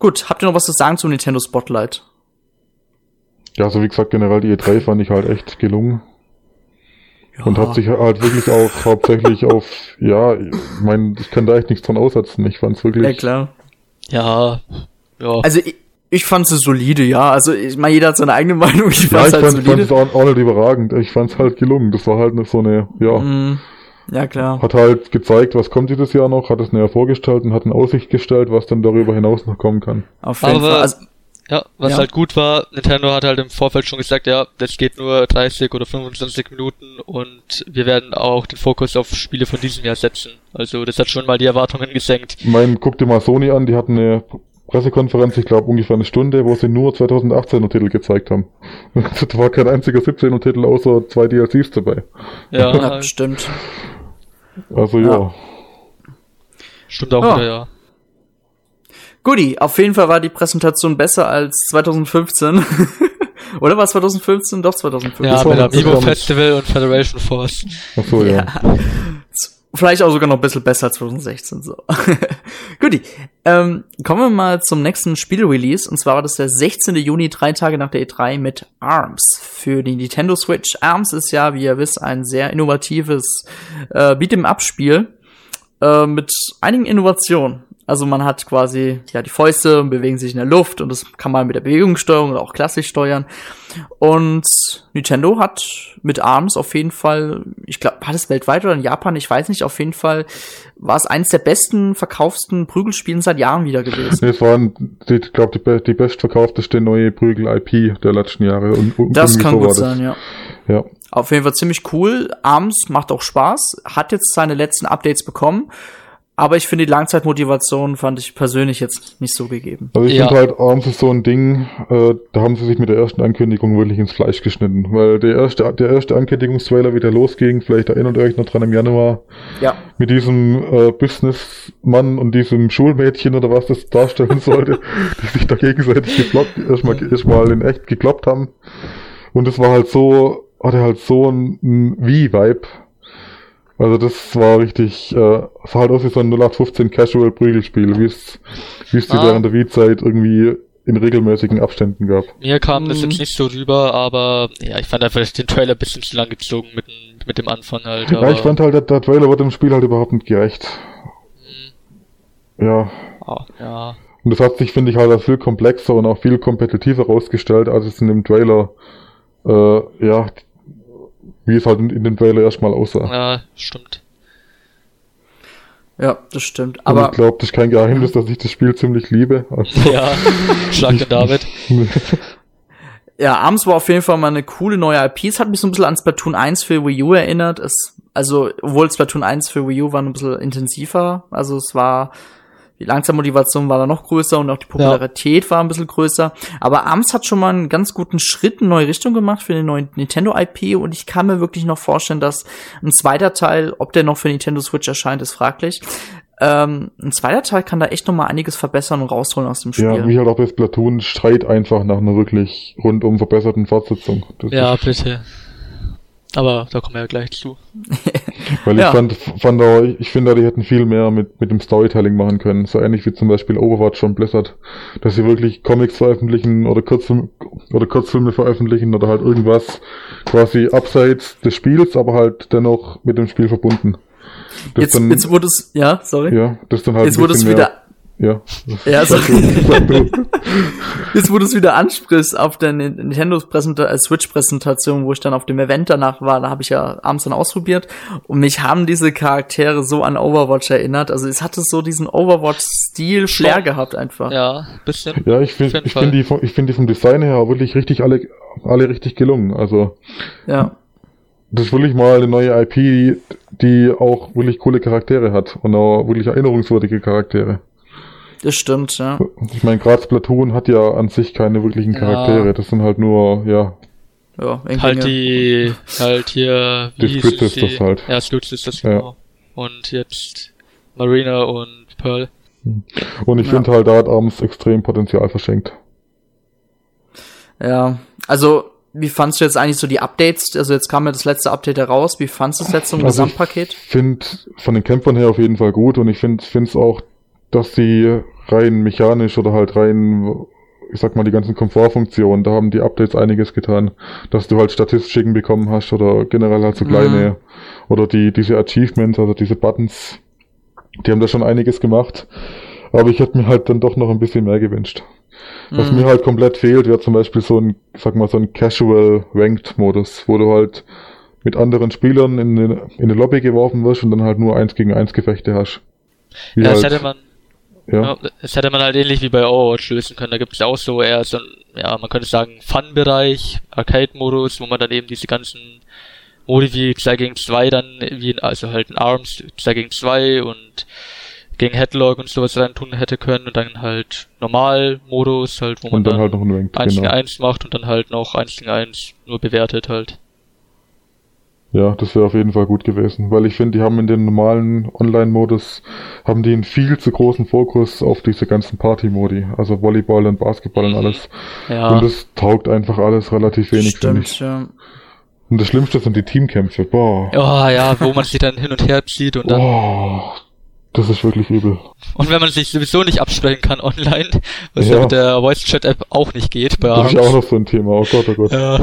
Gut, habt ihr noch was zu sagen zum Nintendo Spotlight? ja, also wie gesagt, generell die E3 fand ich halt echt gelungen. Ja. Und hat sich halt wirklich auch hauptsächlich auf, ja, ich meine, ich kann da echt nichts dran aussetzen. Ich fand's wirklich. Ja, klar. Ja, ja. Also ich, ich fand sie solide, ja. Also ich meine, jeder hat seine eigene Meinung. Ich ja, fand's ich halt fand, solide. es auch, auch nicht überragend. Ich fand's halt gelungen. Das war halt so eine, ja, Mm, ja, klar. hat halt gezeigt, was kommt dieses Jahr noch, hat es näher vorgestellt und hat in Aussicht gestellt, was dann darüber hinaus noch kommen kann. Auf jeden Aber- Fall. Also, Ja, was Ja. halt gut war, Nintendo hat halt im Vorfeld schon gesagt, ja, das geht nur 30 oder 25 Minuten und wir werden auch den Fokus auf Spiele von diesem Jahr setzen. Also das hat schon mal die Erwartungen gesenkt. Ich meine, guck dir mal Sony an, die hatten eine Pressekonferenz, ich glaube ungefähr eine Stunde, wo sie nur 2018er Titel gezeigt haben. da war kein einziger 17er Titel außer zwei DLCs dabei. Ja, ja, stimmt. Also Ja. ja. stimmt auch Ja. wieder, ja. Guti, auf jeden Fall war die Präsentation besser als 2015. Oder war es 2015? Doch, 2015. Ja, Das mit Amiibo Festival und Federation Force. Ach so, ja. Vielleicht auch sogar noch ein bisschen besser als 2016. So. Guti. Ähm, kommen wir mal zum nächsten Spielrelease. Und zwar war das der 16. Juni, drei Tage nach der E3 mit ARMS für die Nintendo Switch. ARMS ist ja, wie ihr wisst, ein sehr innovatives äh, Beat'em-up-Spiel äh, mit einigen Innovationen. Also man hat quasi ja die Fäuste und bewegen sich in der Luft und das kann man mit der Bewegungssteuerung oder auch klassisch steuern. Und Nintendo hat mit ARMS auf jeden Fall, ich glaube, war das weltweit oder in Japan, ich weiß nicht, auf jeden Fall war es eines der besten verkaufsten Prügelspielen seit Jahren wieder gewesen. Nee, es waren, ich glaube, die, die bestverkaufteste neue Prügel-IP der letzten Jahre. Und, und Das kann so gut das. sein, ja. Ja. Auf jeden Fall ziemlich cool. ARMS macht auch Spaß, hat jetzt seine letzten Updates bekommen. Aber ich finde, die Langzeitmotivation fand ich persönlich jetzt nicht so gegeben. Also ich Ja. finde halt, ARMS ist so ein Ding, äh, da haben sie sich mit der ersten Ankündigung wirklich ins Fleisch geschnitten. Weil der erste, der erste Ankündigungstrailer, wie der losging, vielleicht erinnert ihr euch noch dran im Januar, Ja. mit diesem äh, Businessmann und diesem Schulmädchen oder was das darstellen sollte, die sich da gegenseitig geblockt, erstmal, erstmal in echt gekloppt haben. Und es war halt so, hatte halt so ein, ein Wie-Vibe. Also das war richtig, äh, sah halt aus wie so ein 0815 Casual Prügelspiel, wie es, wie es die Ah. während der Wii-Zeit irgendwie in regelmäßigen Abständen gab. Mir kam das Mhm. jetzt nicht so rüber, aber ja, ich fand einfach den Trailer ein bisschen zu lang gezogen mit, dem- mit dem Anfang halt. Ja, ich fand halt, der, der Trailer wird dem Spiel halt überhaupt nicht gerecht. Ja, ah, ja. Und das hat sich, finde ich, halt als viel komplexer und auch viel kompetitiver rausgestellt, als es in dem Trailer, äh, ja, wie es halt in, in dem Trailer erstmal aussah. Ja, stimmt. Ja, das stimmt. und Aber ich glaube, das ist kein Geheimnis, dass ich das Spiel ziemlich liebe. Also, Ja, schlag den David. ja, ARMS war auf jeden Fall mal eine coole neue IP. Es hat mich so ein bisschen an Splatoon 1 für Wii U erinnert. Es, also, obwohl Splatoon 1 für Wii U war ein bisschen intensiver. Also es war, die Langzeitmotivation war da noch größer und auch die Popularität war ein bisschen größer. Aber ARMS hat schon mal einen ganz guten Schritt in neue Richtung gemacht für den neuen Nintendo IP und ich kann mir wirklich noch vorstellen, dass ein zweiter Teil, ob der noch für Nintendo Switch erscheint, ist fraglich. Ähm, ein zweiter Teil kann da echt noch mal einiges verbessern und rausholen aus dem Spiel. ja, wie halt auch bei Splatoon schreit einfach nach einer wirklich rundum verbesserten Fortsetzung. Das Ja, ist, bitte. Aber da kommen wir ja gleich zu. weil ich ja. fand, fand auch, ich finde, die hätten viel mehr mit, mit dem Storytelling machen können. So ähnlich wie zum Beispiel Overwatch und Blizzard. Dass sie wirklich Comics veröffentlichen oder Kurzfilme, oder Kurzfilme veröffentlichen oder halt irgendwas quasi abseits des Spiels, aber halt dennoch mit dem Spiel verbunden. Das Jetzt, dann, jetzt wurde es, ja, sorry. ja, das dann halt jetzt wurde es wieder, Ja. Ja, so. Jetzt, wo du es wieder ansprichst, auf der Nintendo äh, Switch-Präsentation, wo ich dann auf dem Event danach war, da habe ich ja abends dann ausprobiert und mich haben diese Charaktere so an Overwatch erinnert. Also es hatte so diesen Overwatch-Stil, Flair gehabt einfach. Ja, bisschen. Ja, ich finde ich finde die, vom, ich finde die vom Design her wirklich richtig alle, alle richtig gelungen. Also. Ja. Das ist wirklich mal eine neue IP, die auch wirklich coole Charaktere hat und auch wirklich erinnerungswürdige Charaktere. Das stimmt, ja. Ich meine, gerade Splatoon hat ja an sich keine wirklichen Charaktere. Ja. Das sind halt nur, ja. Ja, halt die, halt hier, wie die Split Sisters die? halt. Ja, Split Sisters, genau. Ja. Und jetzt Marina und Pearl. Und ich ja. finde halt, da hat Arms extrem Potenzial verschenkt. Ja, also, wie fandst du jetzt eigentlich so die Updates? Also jetzt kam ja das letzte Update heraus. Wie fandst du es jetzt zum also Gesamtpaket? Ich finde von den Kämpfern her auf jeden Fall gut und ich finde es auch dass sie rein mechanisch oder halt rein, ich sag mal, die ganzen Komfortfunktionen, da haben die Updates einiges getan, dass du halt Statistiken bekommen hast oder generell halt so kleine, mhm. oder die, diese Achievements, also diese Buttons, die haben da schon einiges gemacht. Aber ich hätte mir halt dann doch noch ein bisschen mehr gewünscht. Was mhm. mir halt komplett fehlt, wäre zum Beispiel so ein, sag mal, so ein Casual Ranked Modus, wo du halt mit anderen Spielern in in eine Lobby geworfen wirst und dann halt nur eins gegen eins Gefechte hast. Wie ja, halt, das hätte man ja. ja. Das hätte man halt ähnlich wie bei Overwatch lösen können. Da gibt es auch so eher so ein, ja, man könnte sagen, Fun-Bereich, Arcade-Modus, wo man dann eben diese ganzen Modi wie 2 gegen 2 dann, wie, also halt in Arms 2 gegen 2 und gegen Headlock und sowas rein tun hätte können und dann halt Normal-Modus halt, wo man dann, dann halt noch ein Ranked, 1 genau. gegen 1 macht und dann halt noch 1 gegen 1 nur bewertet halt. Ja, das wäre auf jeden Fall gut gewesen, weil ich finde, die haben in den normalen Online-Modus, haben die einen viel zu großen Fokus auf diese ganzen Party-Modi, also Volleyball und Basketball und alles. Ja. Und das taugt einfach alles relativ wenig Stimmt, für mich. Ja. Und das Schlimmste sind die Teamkämpfe, boah. Oh ja, wo man sich dann hin und her zieht und dann... Oh, das ist wirklich übel. Und wenn man sich sowieso nicht absprechen kann online, was ja, ja mit der Voice-Chat-App auch nicht geht bei Das ist auch noch so ein Thema, oh Gott, oh Gott. Ja.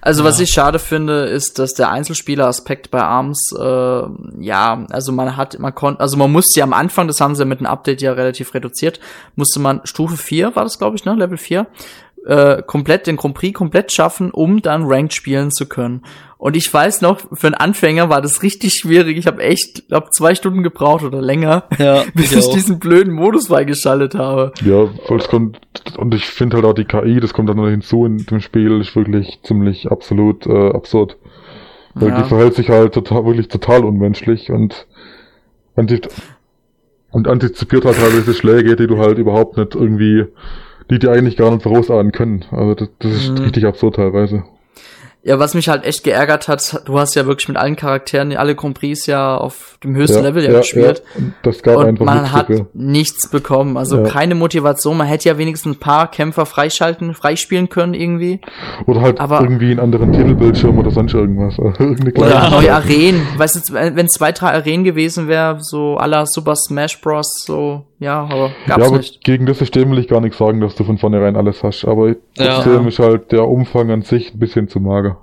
Also ja. was ich schade finde, ist, dass der Einzelspieler-Aspekt bei ARMS, äh, ja, also man hat, man konnte, also man musste ja am Anfang, das haben sie mit dem Update ja relativ reduziert, musste man Stufe 4, war das glaube ich, ne, Level 4, äh, komplett den Grand Prix komplett schaffen, um dann Ranked spielen zu können. Und ich weiß noch, für einen Anfänger war das richtig schwierig. Ich habe echt, glaube zwei Stunden gebraucht oder länger, ja, bis ich, ich diesen blöden Modus freigeschaltet habe. Ja, es kommt, und ich finde halt auch die KI, das kommt dann noch hinzu in dem Spiel, ist wirklich ziemlich absolut äh, absurd. Weil ja. die verhält sich halt total, wirklich total unmenschlich und anti und antizipiert halt teilweise Schläge, die du halt überhaupt nicht irgendwie, die die eigentlich gar nicht vorausahnen können. Also das, das ist mhm. richtig absurd teilweise. Ja, was mich halt echt geärgert hat, du hast ja wirklich mit allen Charakteren, alle Compris ja auf dem höchsten ja, Level ja, ja gespielt. Ja, das gab und einfach man hat dafür. nichts bekommen. Also keine Motivation. Man hätte ja wenigstens ein paar Kämpfer freischalten, freispielen können irgendwie. Oder halt Aber irgendwie einen anderen Titelbildschirm oder sonst irgendwas. oder neue Arenen. Weißt du, wenn es zwei, drei Arenen gewesen wäre, so aller Super Smash Bros. so, ja, aber gab's ja, aber nicht. Gegen das System will ich gar nicht sagen, dass du von vornherein alles hast. Aber trotzdem ist halt der Umfang an sich ein bisschen zu mager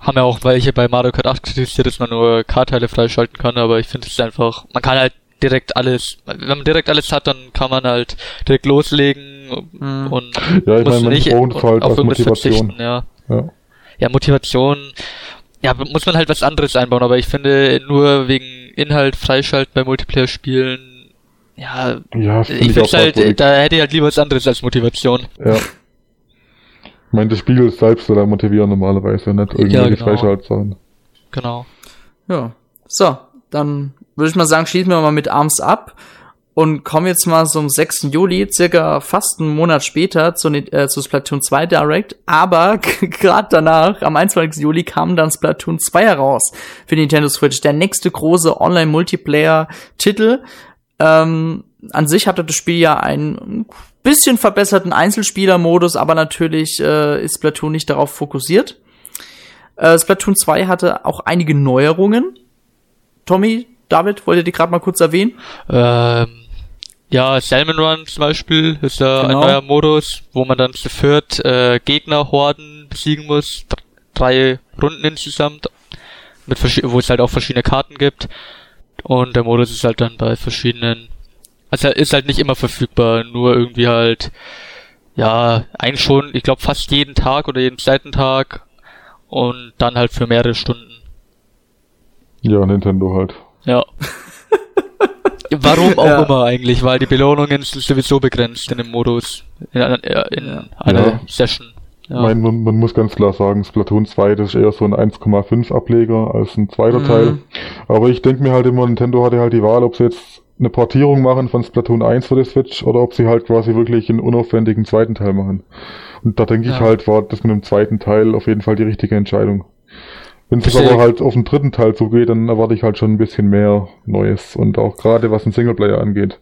haben ja auch welche bei Mario Kart 8 kritisiert, dass man nur K-Teile freischalten kann, aber ich finde es einfach, man kann halt direkt alles, wenn man direkt alles hat, dann kann man halt direkt loslegen mhm. und ja, ich muss meine, nicht halt auf irgendwas verzichten, ja. ja. Ja, Motivation, ja, muss man halt was anderes einbauen, aber ich finde nur wegen Inhalt freischalten bei Multiplayer-Spielen, ja, ja ich, ich finde halt, da hätte ich halt lieber was anderes als Motivation. Ja. Ich meine, das Spiel selbst soll er motivieren normalerweise, nicht irgendwie ja, genau. Freischaltsachen. Genau. Ja. So, dann würde ich mal sagen, schließen wir mal mit Arms ab und kommen jetzt mal zum 6. Juli, circa fast einen Monat später zu, äh, zu Splatoon 2 Direct, aber gerade danach, am 21. Juli, kam dann Splatoon 2 heraus für Nintendo Switch, der nächste große Online-Multiplayer-Titel. Ähm, an sich hatte das Spiel ja einen bisschen verbesserten Einzelspielermodus, aber natürlich äh, ist Splatoon nicht darauf fokussiert. Äh, Splatoon 2 hatte auch einige Neuerungen. Tommy, David, wollt ihr die gerade mal kurz erwähnen? Ähm, ja, Salmon Run zum Beispiel ist ja genau. ein neuer Modus, wo man dann zu viert äh, Gegnerhorden besiegen muss. Drei Runden insgesamt, mit wo es halt auch verschiedene Karten gibt. Und der Modus ist halt dann bei verschiedenen Also er ist halt nicht immer verfügbar, nur irgendwie halt, ja, eigentlich schon, ich glaube fast jeden Tag oder jeden zweiten Tag und dann halt für mehrere Stunden. Ja, Nintendo halt. Ja. Warum auch Ja. immer eigentlich, weil die Belohnungen sind sowieso begrenzt in dem Modus, in, einer- in Ja. einer. Session. Ich Ja. meine, man, man muss ganz klar sagen, Splatoon 2, das ist eher so ein 1,5 Ableger als ein zweiter Mhm. Teil. Aber ich denke mir halt immer, Nintendo hatte halt die Wahl, ob sie jetzt eine Portierung machen von Splatoon 1 für die Switch oder ob sie halt quasi wirklich einen unaufwendigen zweiten Teil machen. Und da denke ich Ja. halt, war das mit dem zweiten Teil auf jeden Fall die richtige Entscheidung. Wenn es aber halt auf den dritten Teil zugeht, dann erwarte ich halt schon ein bisschen mehr Neues und auch gerade was den Singleplayer angeht.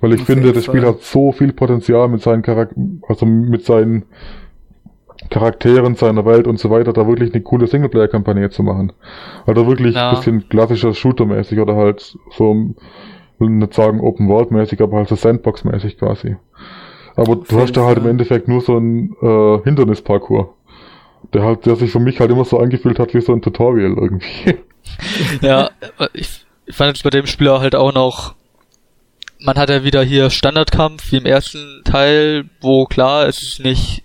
Weil ich Auf finde, das Spiel hat so viel Potenzial mit seinen Charak also mit seinen Charakteren, seiner Welt und so weiter, da wirklich eine coole Singleplayer-Kampagne zu machen. Also wirklich Ja. ein bisschen klassischer Shooter-mäßig oder halt so, will nicht sagen Open-World-mäßig, aber halt so Sandbox-mäßig quasi. Aber du jeden hast da halt im. Endeffekt nur so ein äh, Hindernisparcours. Der halt, der sich für mich halt immer so angefühlt hat wie so ein Tutorial irgendwie. Ja, ich, ich fand jetzt bei dem Spieler halt auch noch, man hat ja wieder hier Standardkampf wie im ersten Teil, wo klar, es ist nicht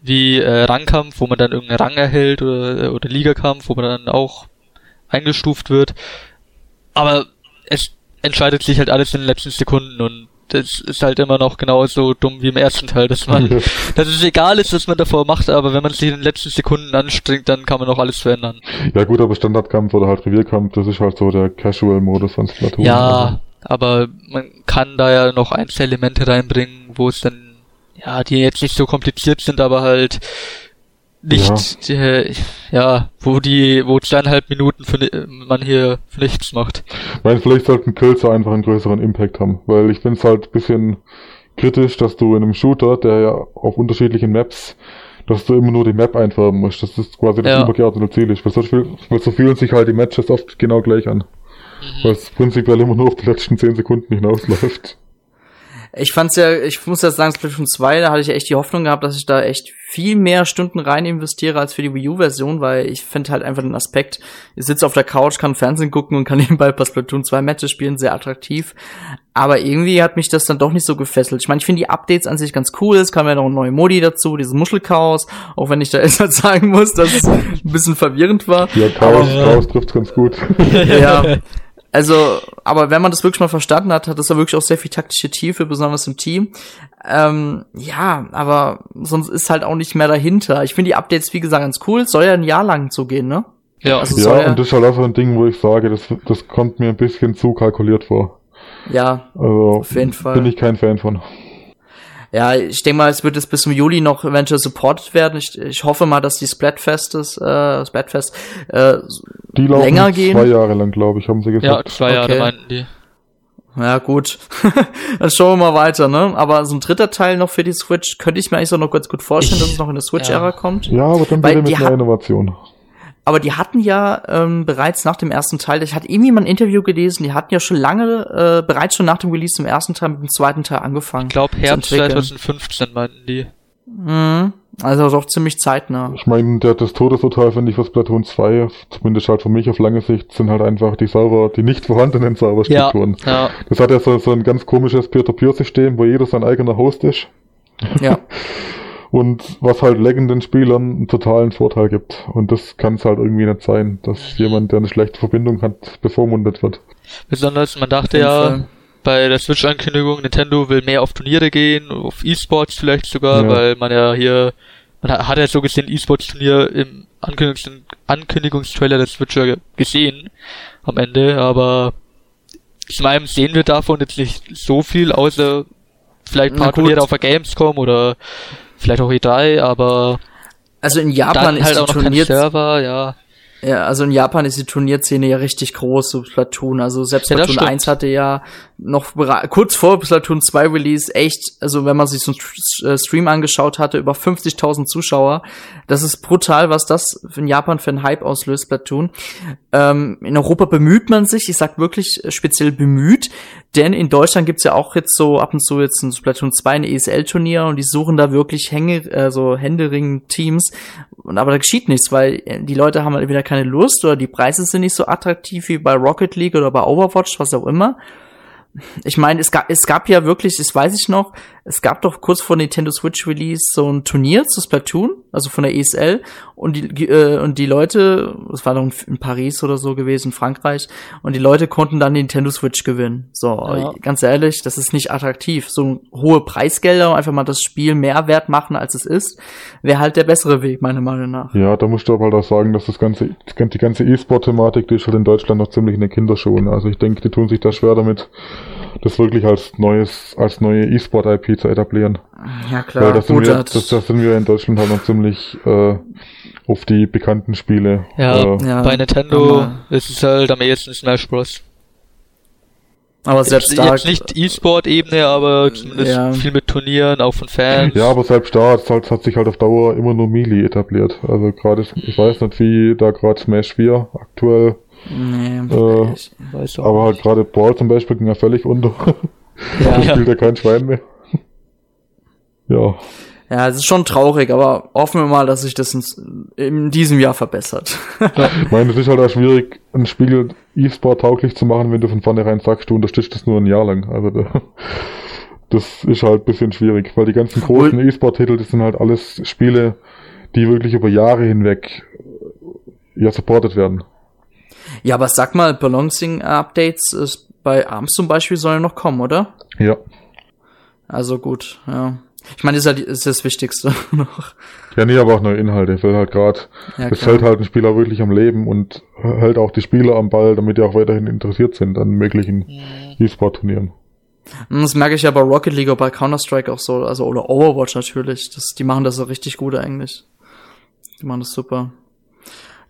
wie äh, Rangkampf, wo man dann irgendeinen Rang erhält oder, oder Ligakampf, wo man dann auch eingestuft wird. Aber es entscheidet sich halt alles in den letzten Sekunden und das ist halt immer noch genauso dumm wie im ersten Teil, dass man, dass es egal ist, was man davor macht, aber wenn man sich in den letzten Sekunden anstrengt, dann kann man auch alles verändern. ja gut, aber Standardkampf oder halt Revierkampf, das ist halt so der Casual-Modus von Splatoon. Ja, aber man kann da ja noch Einzelelemente reinbringen, wo es dann, ja, die jetzt nicht so kompliziert sind, aber halt nicht, ja, äh, ja wo die, wo zweieinhalb Minuten für, man hier für nichts macht. Ich meine, vielleicht sollten Kills einfach einen größeren Impact haben, weil ich finde es halt ein bisschen kritisch, dass du in einem Shooter, der ja auf unterschiedlichen Maps, dass du immer nur die Map einfärben musst. Das ist quasi das Ja. übergeordnete Ziel. ist. Weil so, viel, weil so fühlen sich halt die Matches oft genau gleich an. Mhm. Weil es prinzipiell immer nur auf die letzten 10 Sekunden hinausläuft. Ich fand's ja, ich muss jetzt sagen, Splatoon 2, da hatte ich ja echt die Hoffnung gehabt, dass ich da echt viel mehr Stunden rein investiere als für die Wii U-Version, weil ich finde halt einfach den Aspekt, ich sitze auf der Couch, kann Fernsehen gucken und kann nebenbei ein paar Splatoon 2 Matches spielen, sehr attraktiv. Aber irgendwie hat mich das dann doch nicht so gefesselt. Ich meine, ich finde die Updates an sich ganz cool, es kam ja noch ein neuer Modi dazu, dieses Muschelchaos, auch wenn ich da erst mal sagen muss, dass es ein bisschen verwirrend war. Ja, Chaos, Aber- Chaos trifft's ganz gut. ja. Also, aber wenn man das wirklich mal verstanden hat, hat das ja wirklich auch sehr viel taktische Tiefe, besonders im Team. Ähm, ja, aber sonst ist halt auch nicht mehr dahinter. Ich finde die Updates, wie gesagt, ganz cool. Soll ja ein Jahr lang so gehen, ne? Ja, Also ja- und das ist halt auch so ein Ding, wo ich sage, das, das kommt mir ein bisschen zu kalkuliert vor. Ja, Also, Auf jeden Fall. bin ich kein Fan von. Ja, ich denke mal, es wird jetzt bis zum Juli noch eventuell supported werden. Ich, ich hoffe mal, dass die Splatfest ist, äh, Splatfest, äh, Die laufen Länger gehen? zwei Jahre lang, glaube ich, haben sie ja, gesagt. zwei Jahre Okay. meinten die. Ja, gut. Dann schauen wir mal weiter, ne? Aber so ein dritter Teil noch für die Switch könnte ich mir eigentlich so noch ganz gut vorstellen, Ich- dass es noch in der Switch-Ära ja. kommt. Ja, aber dann die mit einer hat- Innovation. Aber die hatten ja ähm, bereits nach dem ersten Teil, ich hatte irgendwie mal ein Interview gelesen, die hatten ja schon lange, äh, bereits schon nach dem Release zum ersten Teil mit dem zweiten Teil angefangen. Ich glaube Herbst zu entwickeln. 2015 meinten die. Mhm. Also doch ziemlich zeitnah. Ich meine, der, das Todesurteil finde ich für Splatoon 2, zumindest halt für mich auf lange Sicht, sind halt einfach die Server, die nicht vorhandenen Serverstrukturen. Ja, Das hat ja so, so ein ganz komisches Peer-to-Peer-System, wo jeder sein eigener Host ist. Ja. Und was halt leckenden Spielern einen totalen Vorteil gibt. Und das kann es halt irgendwie nicht sein, dass jemand, der eine schlechte Verbindung hat, bevormundet wird. besonders, man dachte ja, bei der Switch-Ankündigung, Nintendo will mehr auf Turniere gehen, auf E-Sports vielleicht sogar, Ja. weil man ja hier, man hat, ja so gesehen E-Sports-Turnier im Ankündigungs Ankündigungstrailer der Switch ja ge- gesehen am Ende, aber zum einen sehen wir davon jetzt nicht so viel, außer vielleicht ein paar. Turniere auf der Gamescom oder vielleicht auch E3, aber Also in Japan ist halt die auch noch kein Turnier Server, ja. Ja, also in Japan ist die Turnierszene ja richtig groß, so Splatoon. Also selbst Ja, stimmt. 1 hatte ja noch kurz vor Splatoon 2 Release echt, also wenn man sich so einen äh, Stream angeschaut hatte, über 50.000 Zuschauer. Das ist brutal, was das in Japan für einen Hype auslöst, Splatoon. Ähm, in Europa bemüht man sich, ich sag wirklich äh, speziell bemüht, denn in Deutschland gibt's ja auch jetzt so ab und zu jetzt ein Splatoon 2 ein ESL-Turnier und die suchen da wirklich Hänge, äh, so händeringend Teams. Und aber da geschieht nichts, weil äh, die Leute haben halt entweder keine Lust oder die Preise sind nicht so attraktiv wie bei Rocket League oder bei Overwatch, was auch immer. ich meine, es gab, es gab ja wirklich, das weiß ich noch, es gab doch kurz vor Nintendo Switch Release so ein Turnier zu Splatoon, also von der ESL, und die, äh, und die Leute, das war doch in Paris oder so gewesen, in Frankreich, und die Leute konnten dann Nintendo Switch gewinnen. So, ja. ganz ehrlich, das ist nicht attraktiv. So hohe Preisgelder und einfach mal das Spiel mehr wert machen, als es ist, wäre halt der bessere Weg, meiner Meinung nach. Ja, da musst du aber halt auch sagen, dass das ganze, die ganze E-Sport-Thematik, die ist halt in Deutschland noch ziemlich in den Kinderschuhen. Also ich denke, die tun sich da schwer damit, das wirklich als neues, als neue E-Sport-IP zu etablieren. Ja klar, Weil das sind, wir, das, das sind wir in Deutschland halt noch ziemlich äh, auf die bekannten Spiele. Ja, äh, ja bei Nintendo aber ist es halt am ehesten Smash Bros. Aber selbst jetzt, da jetzt nicht E-Sport-Ebene, aber zumindest ja. viel mit Turnieren, auch von Fans. Ja, aber selbst da hat, hat sich halt auf Dauer immer nur Melee etabliert. Also gerade, ich weiß nicht, wie da gerade Smash 4 aktuell Nee, äh, ich weiß auch aber halt gerade Paul zum Beispiel ging ja völlig unter. Ja. da spielt ja kein Schwein mehr. ja. Ja, es ist schon traurig, aber hoffen wir mal, dass sich das in, diesem Jahr verbessert. ich meine, es ist halt auch schwierig, ein Spiel E-Sport tauglich zu machen, wenn du von vornherein sagst, du unterstützt das nur ein Jahr lang. Also das ist halt ein bisschen schwierig, weil die ganzen großen E-Sport-Titel, das sind halt alles Spiele, die wirklich über Jahre hinweg ja supported werden. Ja, aber sag mal, Balancing-Updates ist bei ARMS zum Beispiel sollen noch kommen, oder? Ja. Also gut, ja. Ich meine, das ist, ja ist das Wichtigste noch. Ja, nee, aber auch neue Inhalte. Weil halt gerade, ja, es hält halt ein Spieler wirklich am Leben und hält auch die Spieler am Ball, damit die auch weiterhin interessiert sind an möglichen mhm. E-Sport-Turnieren. Das merke ich ja bei Rocket League oder bei Counter-Strike auch so, also oder Overwatch natürlich. Das, die machen das so richtig gut eigentlich. Die machen das super.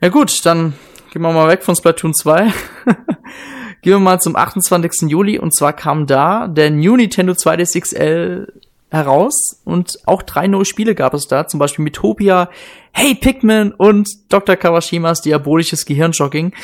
Ja gut, dann Gehen wir mal weg von Splatoon 2. Gehen wir mal zum 28. Juli und zwar kam da der New Nintendo 2DS XL heraus und auch drei neue Spiele gab es da, zum Beispiel Metopia, Hey Pikmin und Dr. Kawashimas diabolisches Gehirnjogging.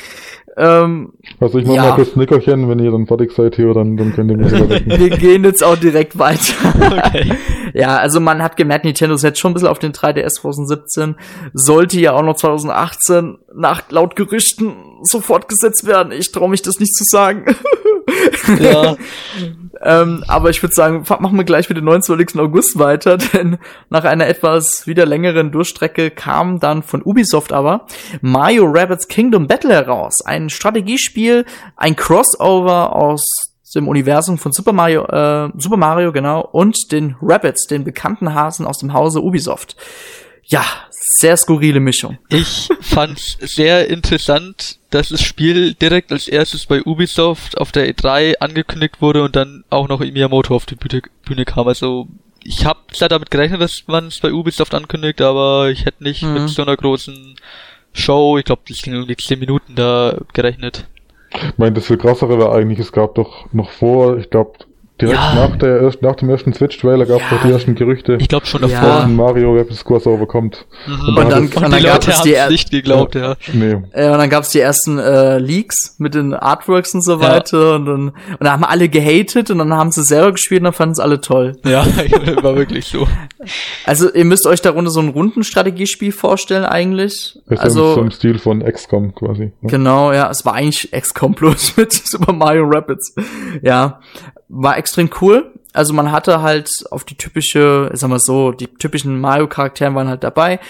Ähm, also ich mache ja. mal kurz ein Nickerchen, wenn ihr dann fertig seid hier, dann, dann könnt ihr mich Wir gehen jetzt auch direkt weiter. Okay. Ja, also man hat gemerkt, Nintendo setzt schon ein bisschen auf den 3DS 2017. Sollte ja auch noch 2018 nach laut Gerüchten sofort gesetzt werden. Ich traue mich das nicht zu sagen. ja. ähm, aber ich würde sagen, machen wir gleich mit dem 29. August weiter, denn nach einer etwas wieder längeren Durchstrecke kam dann von Ubisoft aber Mario Rabbits Kingdom Battle heraus. Ein Strategiespiel, ein Crossover aus dem Universum von Super Mario, äh, Super Mario, genau, und den Rabbits, den bekannten Hasen aus dem Hause Ubisoft. Ja, sehr skurrile Mischung. Ich fand's sehr interessant, dass das Spiel direkt als erstes bei Ubisoft auf der E3 angekündigt wurde und dann auch noch Miyamoto auf die Bühne, Bühne kam. Also ich habe zwar damit gerechnet, dass man es bei Ubisoft ankündigt, aber ich hätte nicht mhm. mit so einer großen Show, ich glaube, das ging irgendwie 10 Minuten da gerechnet. Ich meine, das viel krassere war eigentlich, es gab doch noch vor, ich glaube, Direkt ja. nach, der, nach dem ersten Switch-Trailer gab es ja. die ersten Gerüchte. Ich glaube schon davor. Ja. Mario Rapid Crossover kommt. Mhm. Und, dann, und dann, und dann gab es die nicht geglaubt, ja. Nee. Äh, und dann gab es die ersten äh, Leaks mit den Artworks und so weiter. Und dann und dann haben alle gehatet und dann haben sie selber gespielt und dann fanden es alle toll. Ja, war wirklich so. Also ihr müsst euch darunter so ein Rundenstrategiespiel vorstellen eigentlich. Ist also so im Stil von XCOM quasi. Ne? Genau, ja. Es war eigentlich XCOM bloß mit Super Mario Rapids. Ja war extrem cool. Also man hatte halt auf die typische, sag mal so, die typischen Mario-Charakteren waren halt dabei.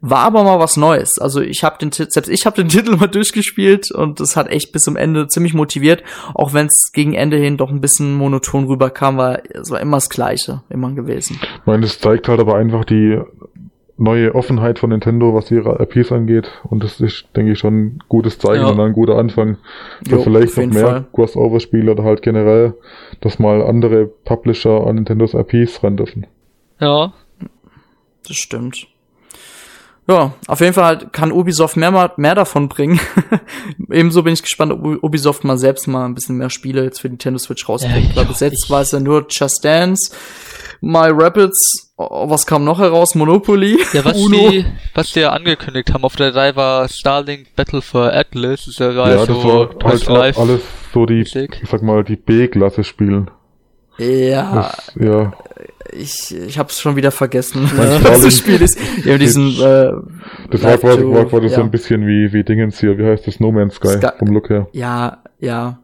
War aber mal was Neues. Also ich habe den selbst ich habe den Titel mal durchgespielt und das hat echt bis zum Ende ziemlich motiviert, auch wenn es gegen Ende hin doch ein bisschen monoton rüberkam, weil es war immer das Gleiche immer gewesen. Ich meine, es zeigt halt aber einfach die neue Offenheit von Nintendo, was ihre IPs angeht. Und das ist, denke ich, schon ein gutes Zeichen ja. und ein guter Anfang für jo, vielleicht noch mehr Crossover-Spiele oder halt generell, dass mal andere Publisher an Nintendos IPs ran dürfen. Ja. Das stimmt. Ja, auf jeden Fall kann Ubisoft mehr, mehr davon bringen. Ebenso bin ich gespannt, ob Ubisoft mal selbst mal ein bisschen mehr Spiele jetzt für Nintendo Switch rausbringt. Ja, Weil bis jetzt war es ja nur Just Dance, My Rapids, oh, was kam noch heraus? Monopoly. Ja, was Uno. die, was die ja angekündigt haben auf der 3 war Starlink Battle for Atlas. Ist ja, ja so das war halt live alles so die, Musik. ich sag mal, die B-Klasse spielen. Ja. Das, ja. Ich, ich hab's schon wieder vergessen, was das Spiel ist. Ja, diesen, äh, das war, war, war, das ja. so ein bisschen wie, wie Dingens hier, wie heißt das? No Man's Sky, Sky vom Look her. Ja, ja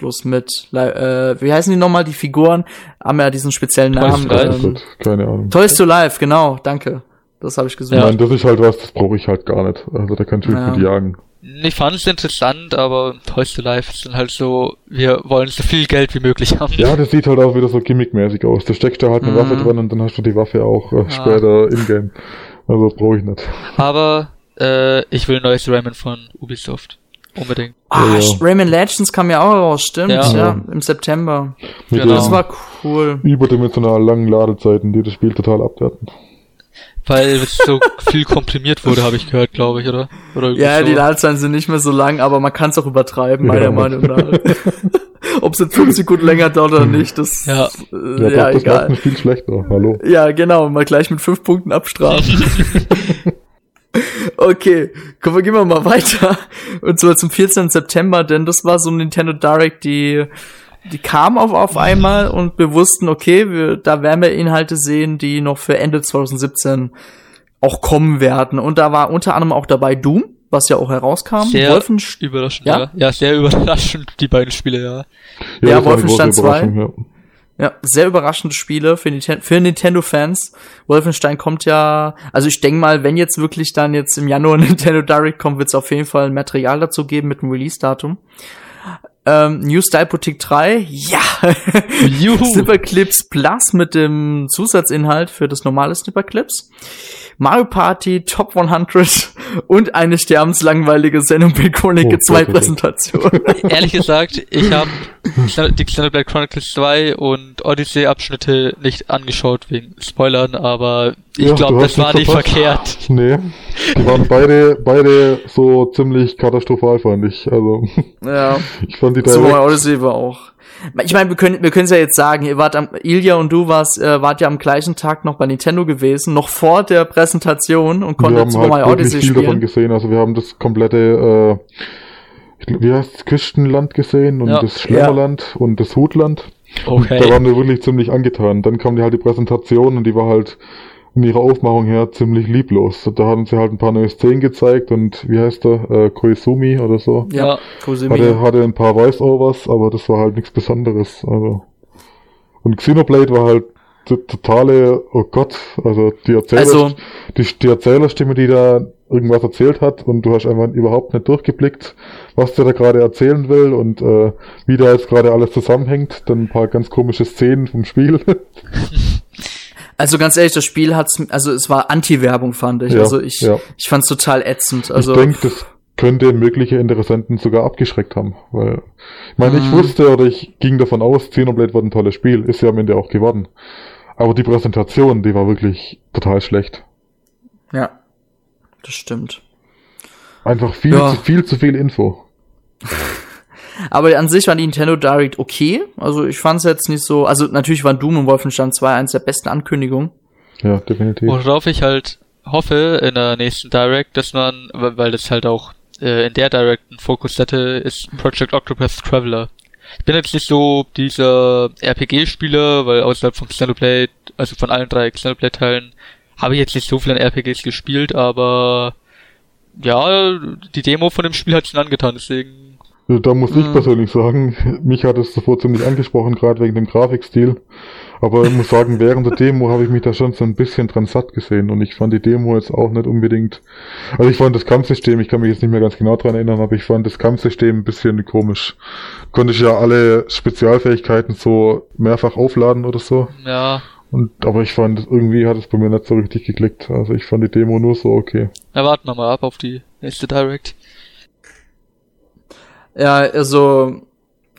Bloß mit, äh, wie heißen die nochmal, die Figuren, haben ja diesen speziellen Toys Namen. to Life. Ähm, Keine Ahnung. Toys to Life, genau, danke. Das habe ich gesucht. Nein, das ist halt was, das brauche ich halt gar nicht. Also da kannst du Ja. gut jagen. Ich fand es interessant, aber Toys to Life sind halt so, wir wollen so viel Geld wie möglich haben. Ja, das sieht halt auch wieder so gimmickmäßig aus. Da steckst du halt eine Mhm. Waffe dran und dann hast du die Waffe auch äh, später in-game. Also das brauche ich nicht. Aber äh, ich will ein neues Rayman von Ubisoft. Unbedingt. Ah, Ja, ja. Rayman Legends kam ja auch raus, stimmt, ja, Ja. im September. Mit Genau. Das war cool. überdimensional langen Ladezeiten, die das Spiel total abwerten. Weil es so viel komprimiert wurde, habe ich gehört, glaube ich, oder? oder Ja, so. die Ladezeiten sind nicht mehr so lang, aber man kann es auch übertreiben, Ja. meiner Meinung nach. Ob es jetzt fünf Sekunden länger dauert oder nicht, das Ja. äh, Ja, ja, doch, das macht egal. ein Spiel schlechter. Hallo. Ja, genau, mal gleich mit fünf Punkten abstrafen. okay, kommen wir, gehen wir mal weiter. Und zwar zum 14. September, denn das war so ein Nintendo Direct, die, die kam auf, auf einmal und wir wussten, okay, wir, da werden wir Inhalte sehen, die noch für Ende 2017 auch kommen werden. Und da war unter anderem auch dabei Doom, was ja auch herauskam. Sehr Wolfenstein überraschend, Ja? ja? ja. sehr überraschend, die beiden Spiele, ja. Ja, eine Wolfenstein große 2. Überraschung, Ja. Ja, sehr überraschende Spiele für, Ninten für Nintendo-Fans. Wolfenstein kommt ja, also ich denke mal, wenn jetzt wirklich dann jetzt im Januar ein Nintendo Direct kommt, wird es auf jeden Fall Material dazu geben mit dem Release-Datum. Ähm, New Style Boutique 3, ja. Juhu. Snipper Clips Plus mit dem Zusatzinhalt für das normale Snipper Clips. Mario Party Top 100 und eine sterbenslangweilige Xenoblade Chronicle Oh 2 Gott, oh Gott. Präsentation. Ehrlich gesagt, ich habe die Xenoblade Chronicles 2 und Odyssey Abschnitte nicht angeschaut wegen Spoilern, aber ich Ja, glaube, das war nicht verpasst. verkehrt. Nee, die waren beide, beide so ziemlich katastrophal, fand ich. Also, ja. ich fand die Mario Odyssey war auch. Ich meine, wir können wir können es ja jetzt sagen, ihr wart am Ilja und du warst äh, wart ja am gleichen Tag noch bei Nintendo gewesen, noch vor der Präsentation und wir konntet haben Super halt Mario Odyssey viel davon spielen. gesehen. Also wir haben das komplette, äh, wie heißt Küstenland gesehen und Ja. das Schlemmerland und das Hutland. Und da Okay. waren wir wirklich ziemlich angetan. Dann kam die halt die Präsentation und die war halt in ihrer Aufmachung her ziemlich lieblos. Da haben sie halt ein paar neue Szenen gezeigt und wie heißt der? Äh, Koizumi oder so. Ja. Kosemi. Hatte, hatte ein paar Voice-Overs, aber das war halt nichts Besonderes. Also. Und Xenoblade war halt totale, oh Gott, also die Erzähler, Also- die, die Erzählerstimme, die da irgendwas erzählt hat und du hast einfach überhaupt nicht durchgeblickt, was der da gerade erzählen will und äh, wie da jetzt gerade alles zusammenhängt. Dann ein paar ganz komische Szenen vom Spiel. Also ganz ehrlich, das Spiel hat's also es war Anti-Werbung fand ich. Ja, also ich ja. ich fand's total ätzend. Also ich denke, das könnte mögliche Interessenten sogar abgeschreckt haben. Weil, ich meine, ich Mhm. wusste oder ich ging davon aus, Xenoblade wird ein tolles Spiel, ist ja am Ende auch geworden. Aber die Präsentation, die war wirklich total schlecht. ja. Das stimmt. Einfach viel, Ja. zu, viel zu viel Info. Aber an sich war die Nintendo Direct okay. Also ich fand's jetzt nicht so. Also natürlich waren Doom und Wolfenstein 2 eins der besten Ankündigungen. Ja, definitiv. Worauf ich halt hoffe in der nächsten Direct, dass man, weil weil das halt auch äh, in der Direct einen Fokus hatte, ist Project Octopus Traveler. Ich bin jetzt nicht so dieser RPG-Spieler, weil außerhalb von Xenoblade, also von allen drei Xenoblade-Teilen, habe ich jetzt nicht so viel an RPGs gespielt, aber ja, die Demo von dem Spiel hat schon angetan, deswegen Da muss ich Mhm. persönlich sagen, mich hat es sofort ziemlich angesprochen, gerade wegen dem Grafikstil. Aber ich muss sagen, während der Demo habe ich mich da schon so ein bisschen dran satt gesehen und ich fand die Demo jetzt auch nicht unbedingt. Also ich fand das Kampfsystem, ich kann mich jetzt nicht mehr ganz genau dran erinnern, aber ich fand das Kampfsystem ein bisschen komisch. Konnte ich ja alle Spezialfähigkeiten so mehrfach aufladen oder so. ja, Und aber ich fand irgendwie hat es bei mir nicht so richtig geklickt. Also ich fand die Demo nur so okay. na, warten wir mal ab auf die nächste Direct. Ja, also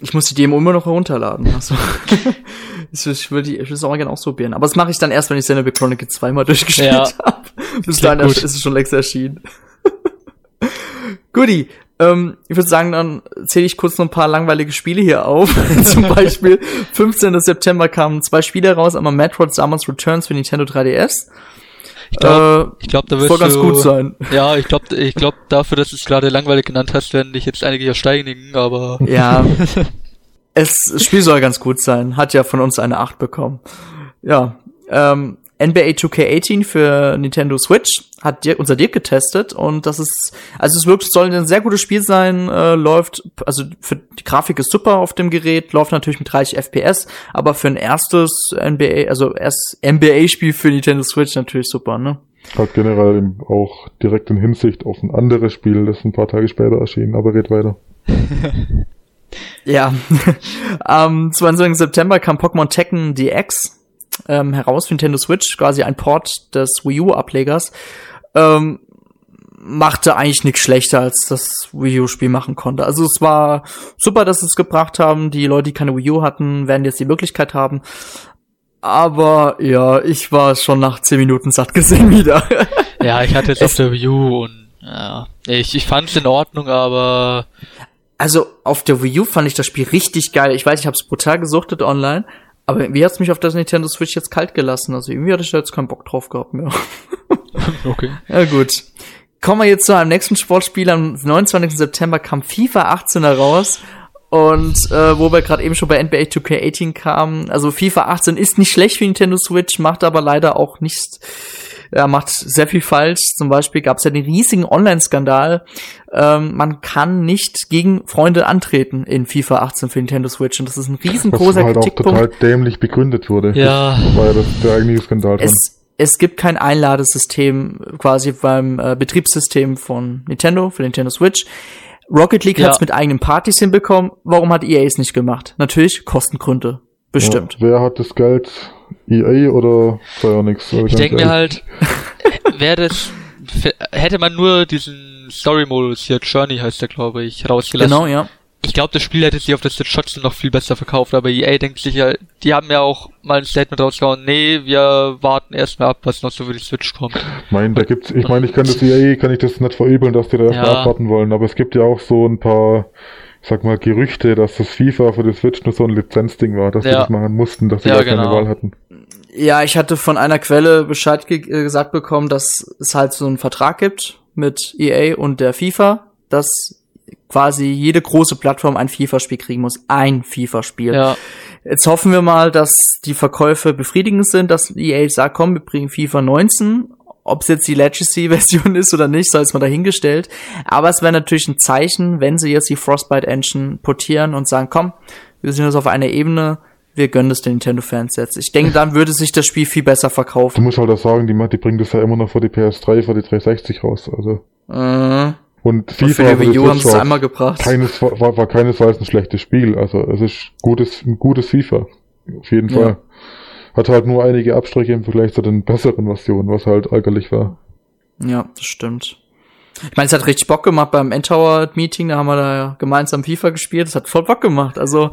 ich muss die Demo immer noch herunterladen. Also ich, würde die, ich würde es auch gerne ausprobieren. Aber das mache ich dann erst, wenn ich Xenoblade Chronicle zweimal durchgespielt Ja. habe. Bis dahin ist es schon längst erschienen. Guti, ähm, ich würde sagen, dann zähle ich kurz noch ein paar langweilige Spiele hier auf. Zum Beispiel 15. September kamen zwei Spiele raus, einmal Metroid Samus Returns für Nintendo 3DS. Ich glaube, äh, ich glaube, da wirst soll ganz du, gut sein. Ja, ich glaube, ich glaube dafür, dass du es gerade langweilig genannt hast, werden dich jetzt einige hier steinigen, aber Ja. es, das Spiel soll ganz gut sein. Hat ja von uns eine 8 bekommen. Ja. Ähm, NBA 2K18 für Nintendo Switch hat Dirk, unser Dirk getestet und das ist, also es wirklich soll ein sehr gutes Spiel sein, äh, läuft, also für die Grafik ist super auf dem Gerät, läuft natürlich mit 30 FPS, aber für ein erstes NBA, also erst NBA-Spiel für Nintendo Switch natürlich super, ne? Hat generell auch direkt in Hinsicht auf ein anderes Spiel, das ein paar Tage später erschien, aber red weiter. ja. Am 22. September kam Pokémon Tekken DX ähm, heraus für Nintendo Switch, quasi ein Port des Wii U-Ablegers. Ähm, machte eigentlich nichts schlechter, als das Wii U-Spiel machen konnte. Also es war super, dass sie es gebracht haben. Die Leute, die keine Wii U hatten, werden jetzt die Möglichkeit haben. Aber ja, ich war schon nach zehn Minuten satt gesehen wieder. ja, ich hatte jetzt auf der Wii U und ja, ich, ich fand es in Ordnung, aber also auf der Wii U fand ich das Spiel richtig geil. Ich weiß, ich habe es brutal gesuchtet online, aber wie hat's mich auf das Nintendo Switch jetzt kalt gelassen? Also irgendwie hatte ich da jetzt keinen Bock drauf gehabt mehr. okay. Ja gut. Kommen wir jetzt zu einem nächsten Sportspiel. Am 29. September kam FIFA 18 heraus. Und äh, wo wir gerade eben schon bei NBA 2K18 kamen, also FIFA 18 ist nicht schlecht für Nintendo Switch, macht aber leider auch nicht, ja, macht sehr viel falsch. Zum Beispiel gab es ja den riesigen Online-Skandal. Ähm, man kann nicht gegen Freunde antreten in FIFA 18 für Nintendo Switch und das ist ein riesengroßer Was halt auch total dämlich begründet wurde. Ja. Das war ja das, der eigentliche Skandal. Es, es gibt kein Einladesystem quasi beim äh, Betriebssystem von Nintendo für Nintendo Switch. Rocket League ja. hat es mit eigenen Partys hinbekommen. Warum hat EA es nicht gemacht? Natürlich Kostengründe. Bestimmt. Ja, wer hat das Geld? EA oder Psyonix? Ich denke mir halt, wäre das, hätte man nur diesen Story-Modus hier, Journey heißt der, glaube ich, rausgelassen. Genau, ja ich glaube, das Spiel hätte sich auf das trotzdem noch viel besser verkauft, aber EA denkt sich ja, die haben ja auch mal ein Statement rausgehauen, nee, wir warten erstmal ab, was noch so für die Switch kommt. Ich meine, da gibt's, ich meine, ich kann das EA, kann ich das nicht verübeln, dass die da erstmal ja. abwarten wollen, aber es gibt ja auch so ein paar, sag mal, Gerüchte, dass das FIFA für die Switch nur so ein Lizenzding war, dass ja. sie das machen mussten, dass sie ja, genau. keine Wahl hatten. Ja, ich hatte von einer Quelle Bescheid ge äh, gesagt bekommen, dass es halt so einen Vertrag gibt mit EA und der FIFA, dass quasi jede große Plattform ein FIFA-Spiel kriegen muss. Ein FIFA-Spiel. Ja. Jetzt hoffen wir mal, dass die Verkäufe befriedigend sind, dass EA sagt, komm, wir bringen FIFA 19. Ob es jetzt die Legacy-Version ist oder nicht, sei es mal dahingestellt. Aber es wäre natürlich ein Zeichen, wenn sie jetzt die Frostbite Engine portieren und sagen, komm, wir sind jetzt auf einer Ebene, wir gönnen es den Nintendo-Fans jetzt. Ich denke, dann würde sich das Spiel viel besser verkaufen. Du musst halt auch sagen, die, die bringen das ja immer noch für die PS3, für die 360 raus, also. Äh, und FIFA für die Wii U haben es einmal gebracht. Keines, war, war keinesfalls ein schlechtes Spiel. Also es ist gutes, ein gutes FIFA. Auf jeden Fall. Ja. Hat halt nur einige Abstriche im Vergleich zu den besseren Versionen, was halt ärgerlich war. Ja, das stimmt. Ich meine, es hat richtig Bock gemacht beim Endtower Meeting, da haben wir da gemeinsam FIFA gespielt. Das hat voll Bock gemacht. Also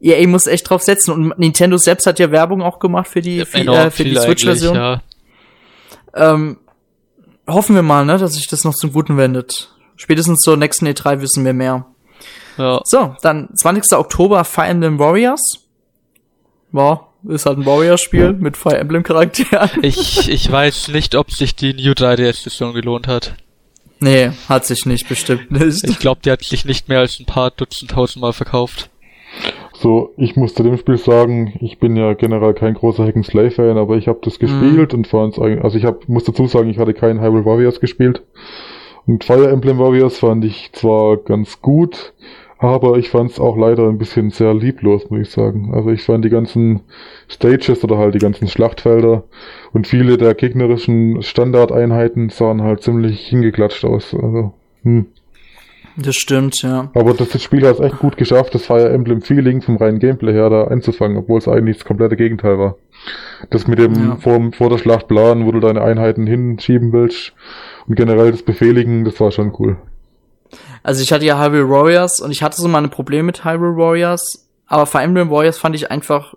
EA muss echt drauf setzen und Nintendo selbst hat ja Werbung auch gemacht für die, für, äh, für die Switch-Version. Ja. Ähm, hoffen wir mal, ne, dass sich das noch zum Guten wendet. Spätestens zur nächsten E3 wissen wir mehr. Ja. So, dann 20. Oktober Fire Emblem Warriors. Wow, ist halt ein Warriors-Spiel mit Fire Emblem-Charakteren. Ich, ich weiß nicht, ob sich die New 3DS-Version gelohnt hat. Nee, hat sich nicht, bestimmt nicht. Ich glaube, die hat sich nicht mehr als ein paar Dutzend tausendmal verkauft. So, ich muss zu dem Spiel sagen, ich bin ja generell kein großer Hack Slay Fan, aber ich habe das gespielt mhm. und fand es eigentlich, also ich hab, muss dazu sagen, ich hatte keinen Hyrule Warriors gespielt. Und Fire Emblem Warriors fand ich zwar ganz gut, aber ich fand es auch leider ein bisschen sehr lieblos, muss ich sagen. Also ich fand die ganzen Stages oder halt die ganzen Schlachtfelder und viele der gegnerischen Standardeinheiten sahen halt ziemlich hingeklatscht aus. Also, hm. Das stimmt, ja. Aber das Spiel hat es echt gut geschafft, das Fire Emblem Feeling vom reinen Gameplay her da einzufangen, obwohl es eigentlich das komplette Gegenteil war. Das mit dem ja. vor, vor der Schlacht planen, wo du deine Einheiten hinschieben willst und generell das Befehligen, das war schon cool. Also ich hatte ja Hyrule Warriors und ich hatte so meine Probleme mit Hyrule Warriors, aber Fire Emblem Warriors fand ich einfach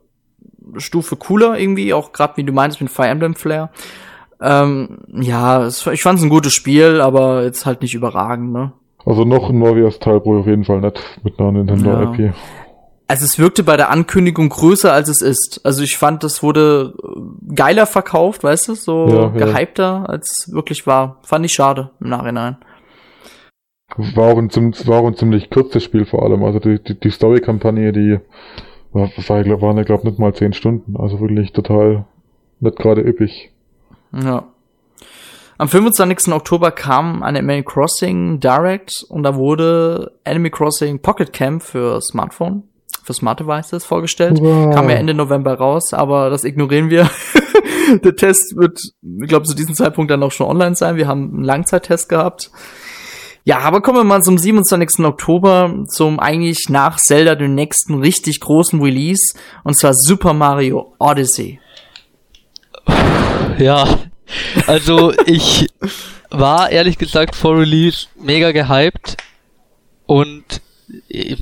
Stufe cooler irgendwie, auch gerade wie du meinst mit Fire Emblem Flair. Ähm, ja, es, ich fand es ein gutes Spiel, aber jetzt halt nicht überragend, ne? Also noch ein Warriors-Teil brauche ich auf jeden Fall nicht mit einer Nintendo-IP. Ja. Also es wirkte bei der Ankündigung größer als es ist. Also ich fand, das wurde geiler verkauft, weißt du, so ja, gehypter ja. als wirklich war. Fand ich schade im Nachhinein. War auch ein, war auch ein ziemlich kurzes Spiel vor allem. Also die, die, die Story-Kampagne, die war, war, waren ja glaube nicht mal zehn Stunden. Also wirklich total nicht gerade üppig. Ja. Am 25. Oktober kam eine Animal Crossing Direct und da wurde Animal Crossing Pocket Camp für Smartphone, für Smart Devices vorgestellt. Wow. Kam ja Ende November raus, aber das ignorieren wir. Der Test wird, ich glaube, zu diesem Zeitpunkt dann auch schon online sein. Wir haben einen Langzeittest gehabt. Ja, aber kommen wir mal zum 27. Oktober, zum eigentlich nach Zelda den nächsten richtig großen Release, und zwar Super Mario Odyssey. Ja, also ich war ehrlich gesagt vor Release mega gehypt und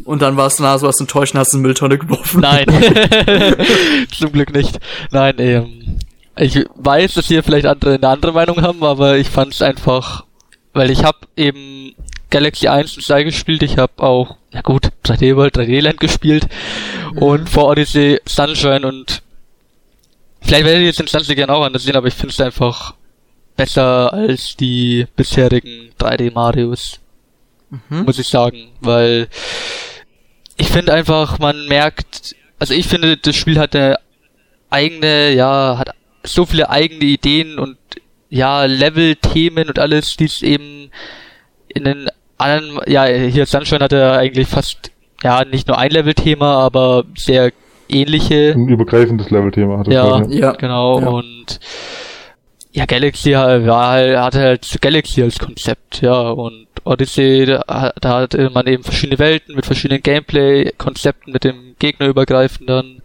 Und dann warst du na, so was enttäuscht und hast eine Mülltonne geworfen. nein, zum Glück nicht. Nein, ähm, ich weiß, dass hier vielleicht andere eine andere Meinung haben, aber ich fand es einfach, weil ich habe eben Galaxy 1 und 2 gespielt, ich habe auch, ja gut, 3D World, 3D Land gespielt und vor Odyssey Sunshine und vielleicht werde ich jetzt den Sunshine gerne auch anders sehen, aber ich finde es einfach besser als die bisherigen 3D Marios, Mhm. muss ich sagen, weil ich finde einfach, man merkt, also ich finde, das Spiel hat eine eigene, ja, hat so viele eigene Ideen und ja, Level-Themen und alles, die es eben in den anderen, ja, hier Sunshine hatte eigentlich fast, ja, nicht nur ein Level-Thema, aber sehr ähnliche. Ein übergreifendes Level-Thema hat das Ja, halt, Ja. genau, Ja. und ja, Galaxy war halt, hatte halt Galaxy als Konzept, ja, und Odyssey, da, da hatte man eben verschiedene Welten mit verschiedenen Gameplay-Konzepten, mit dem Gegnerübergreifenden,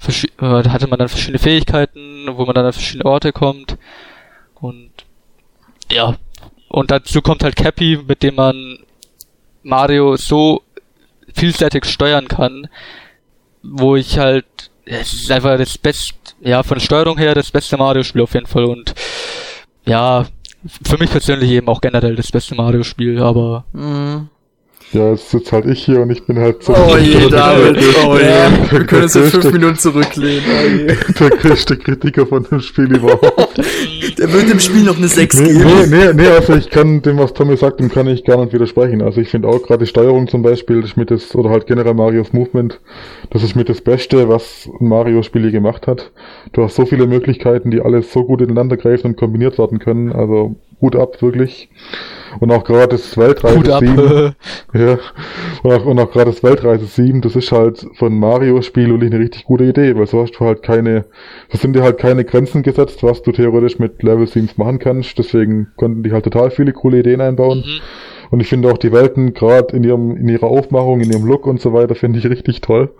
verschi- äh, da hatte man dann verschiedene Fähigkeiten, wo man dann an verschiedene Orte kommt, und ja, und dazu kommt halt Cappy, mit dem man Mario so vielseitig steuern kann, wo ich halt, es ist einfach das beste, ja, von Steuerung her das beste Mario-Spiel auf jeden Fall und ja, für mich persönlich eben auch generell das beste Mario-Spiel, aber Mhm. Ja, jetzt sitze halt ich hier und ich bin halt so Oh je, David. Oh je. Der- Wir können uns in fünf Minuten zurücklehnen. Oh der größte Kritiker von dem Spiel überhaupt. Der wird dem Spiel noch eine 6 Nee, geben. nee, nee, nee, also ich kann dem, was Tommy sagt, dem kann ich gar nicht widersprechen. Also ich finde auch gerade die Steuerung zum Beispiel, das ist mit das, oder halt generell Marios Movement, das ist mit das Beste, was Mario-Spiel je gemacht hat. Du hast so viele Möglichkeiten, die alles so gut ineinander greifen und kombiniert werden können. Also Hut ab, wirklich. Und auch gerade das Weltreise ab. 7, ja, und auch, und auch gerade das Weltreise 7, das ist halt von Mario-Spiel wirklich eine richtig gute Idee, weil so hast du halt keine, so sind dir halt keine Grenzen gesetzt, was du theoretisch mit Level 7 machen kannst, deswegen konnten die halt total viele coole Ideen einbauen. Mhm. Und ich finde auch die Welten, gerade in ihrem, in ihrer Aufmachung, in ihrem Look und so weiter, finde ich richtig toll.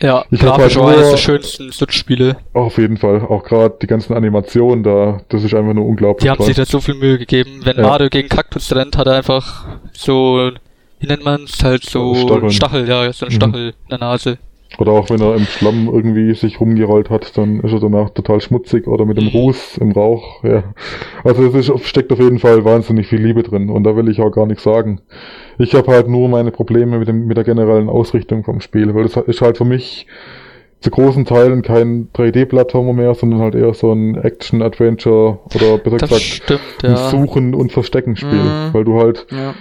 Ja, Ich grafisch halt auch eines nur- der schönsten Switch-Spiele. Auf jeden Fall. Auch gerade die ganzen Animationen da, das ist einfach nur unglaublich Die haben toll. sich da so viel Mühe gegeben. Wenn Ja. Mario gegen Kaktus rennt, hat er einfach so, wie nennt man's, halt so Stacheln. Stachel, ja, so ein Mhm. Stachel in der Nase. Oder auch wenn er im Schlamm irgendwie sich rumgerollt hat, dann ist er danach total schmutzig oder mit dem Mhm. Ruß im Rauch, ja. Also es ist, steckt auf jeden Fall wahnsinnig viel Liebe drin und da will ich auch gar nichts sagen. Ich habe halt nur meine Probleme mit, dem, mit der generellen Ausrichtung vom Spiel, weil das ist halt für mich zu großen Teilen kein 3D-Plattformer mehr, sondern halt eher so ein Action-Adventure oder besser Das gesagt stimmt, ein ja. Suchen- und Verstecken-Spiel, Mhm. weil du halt Ja.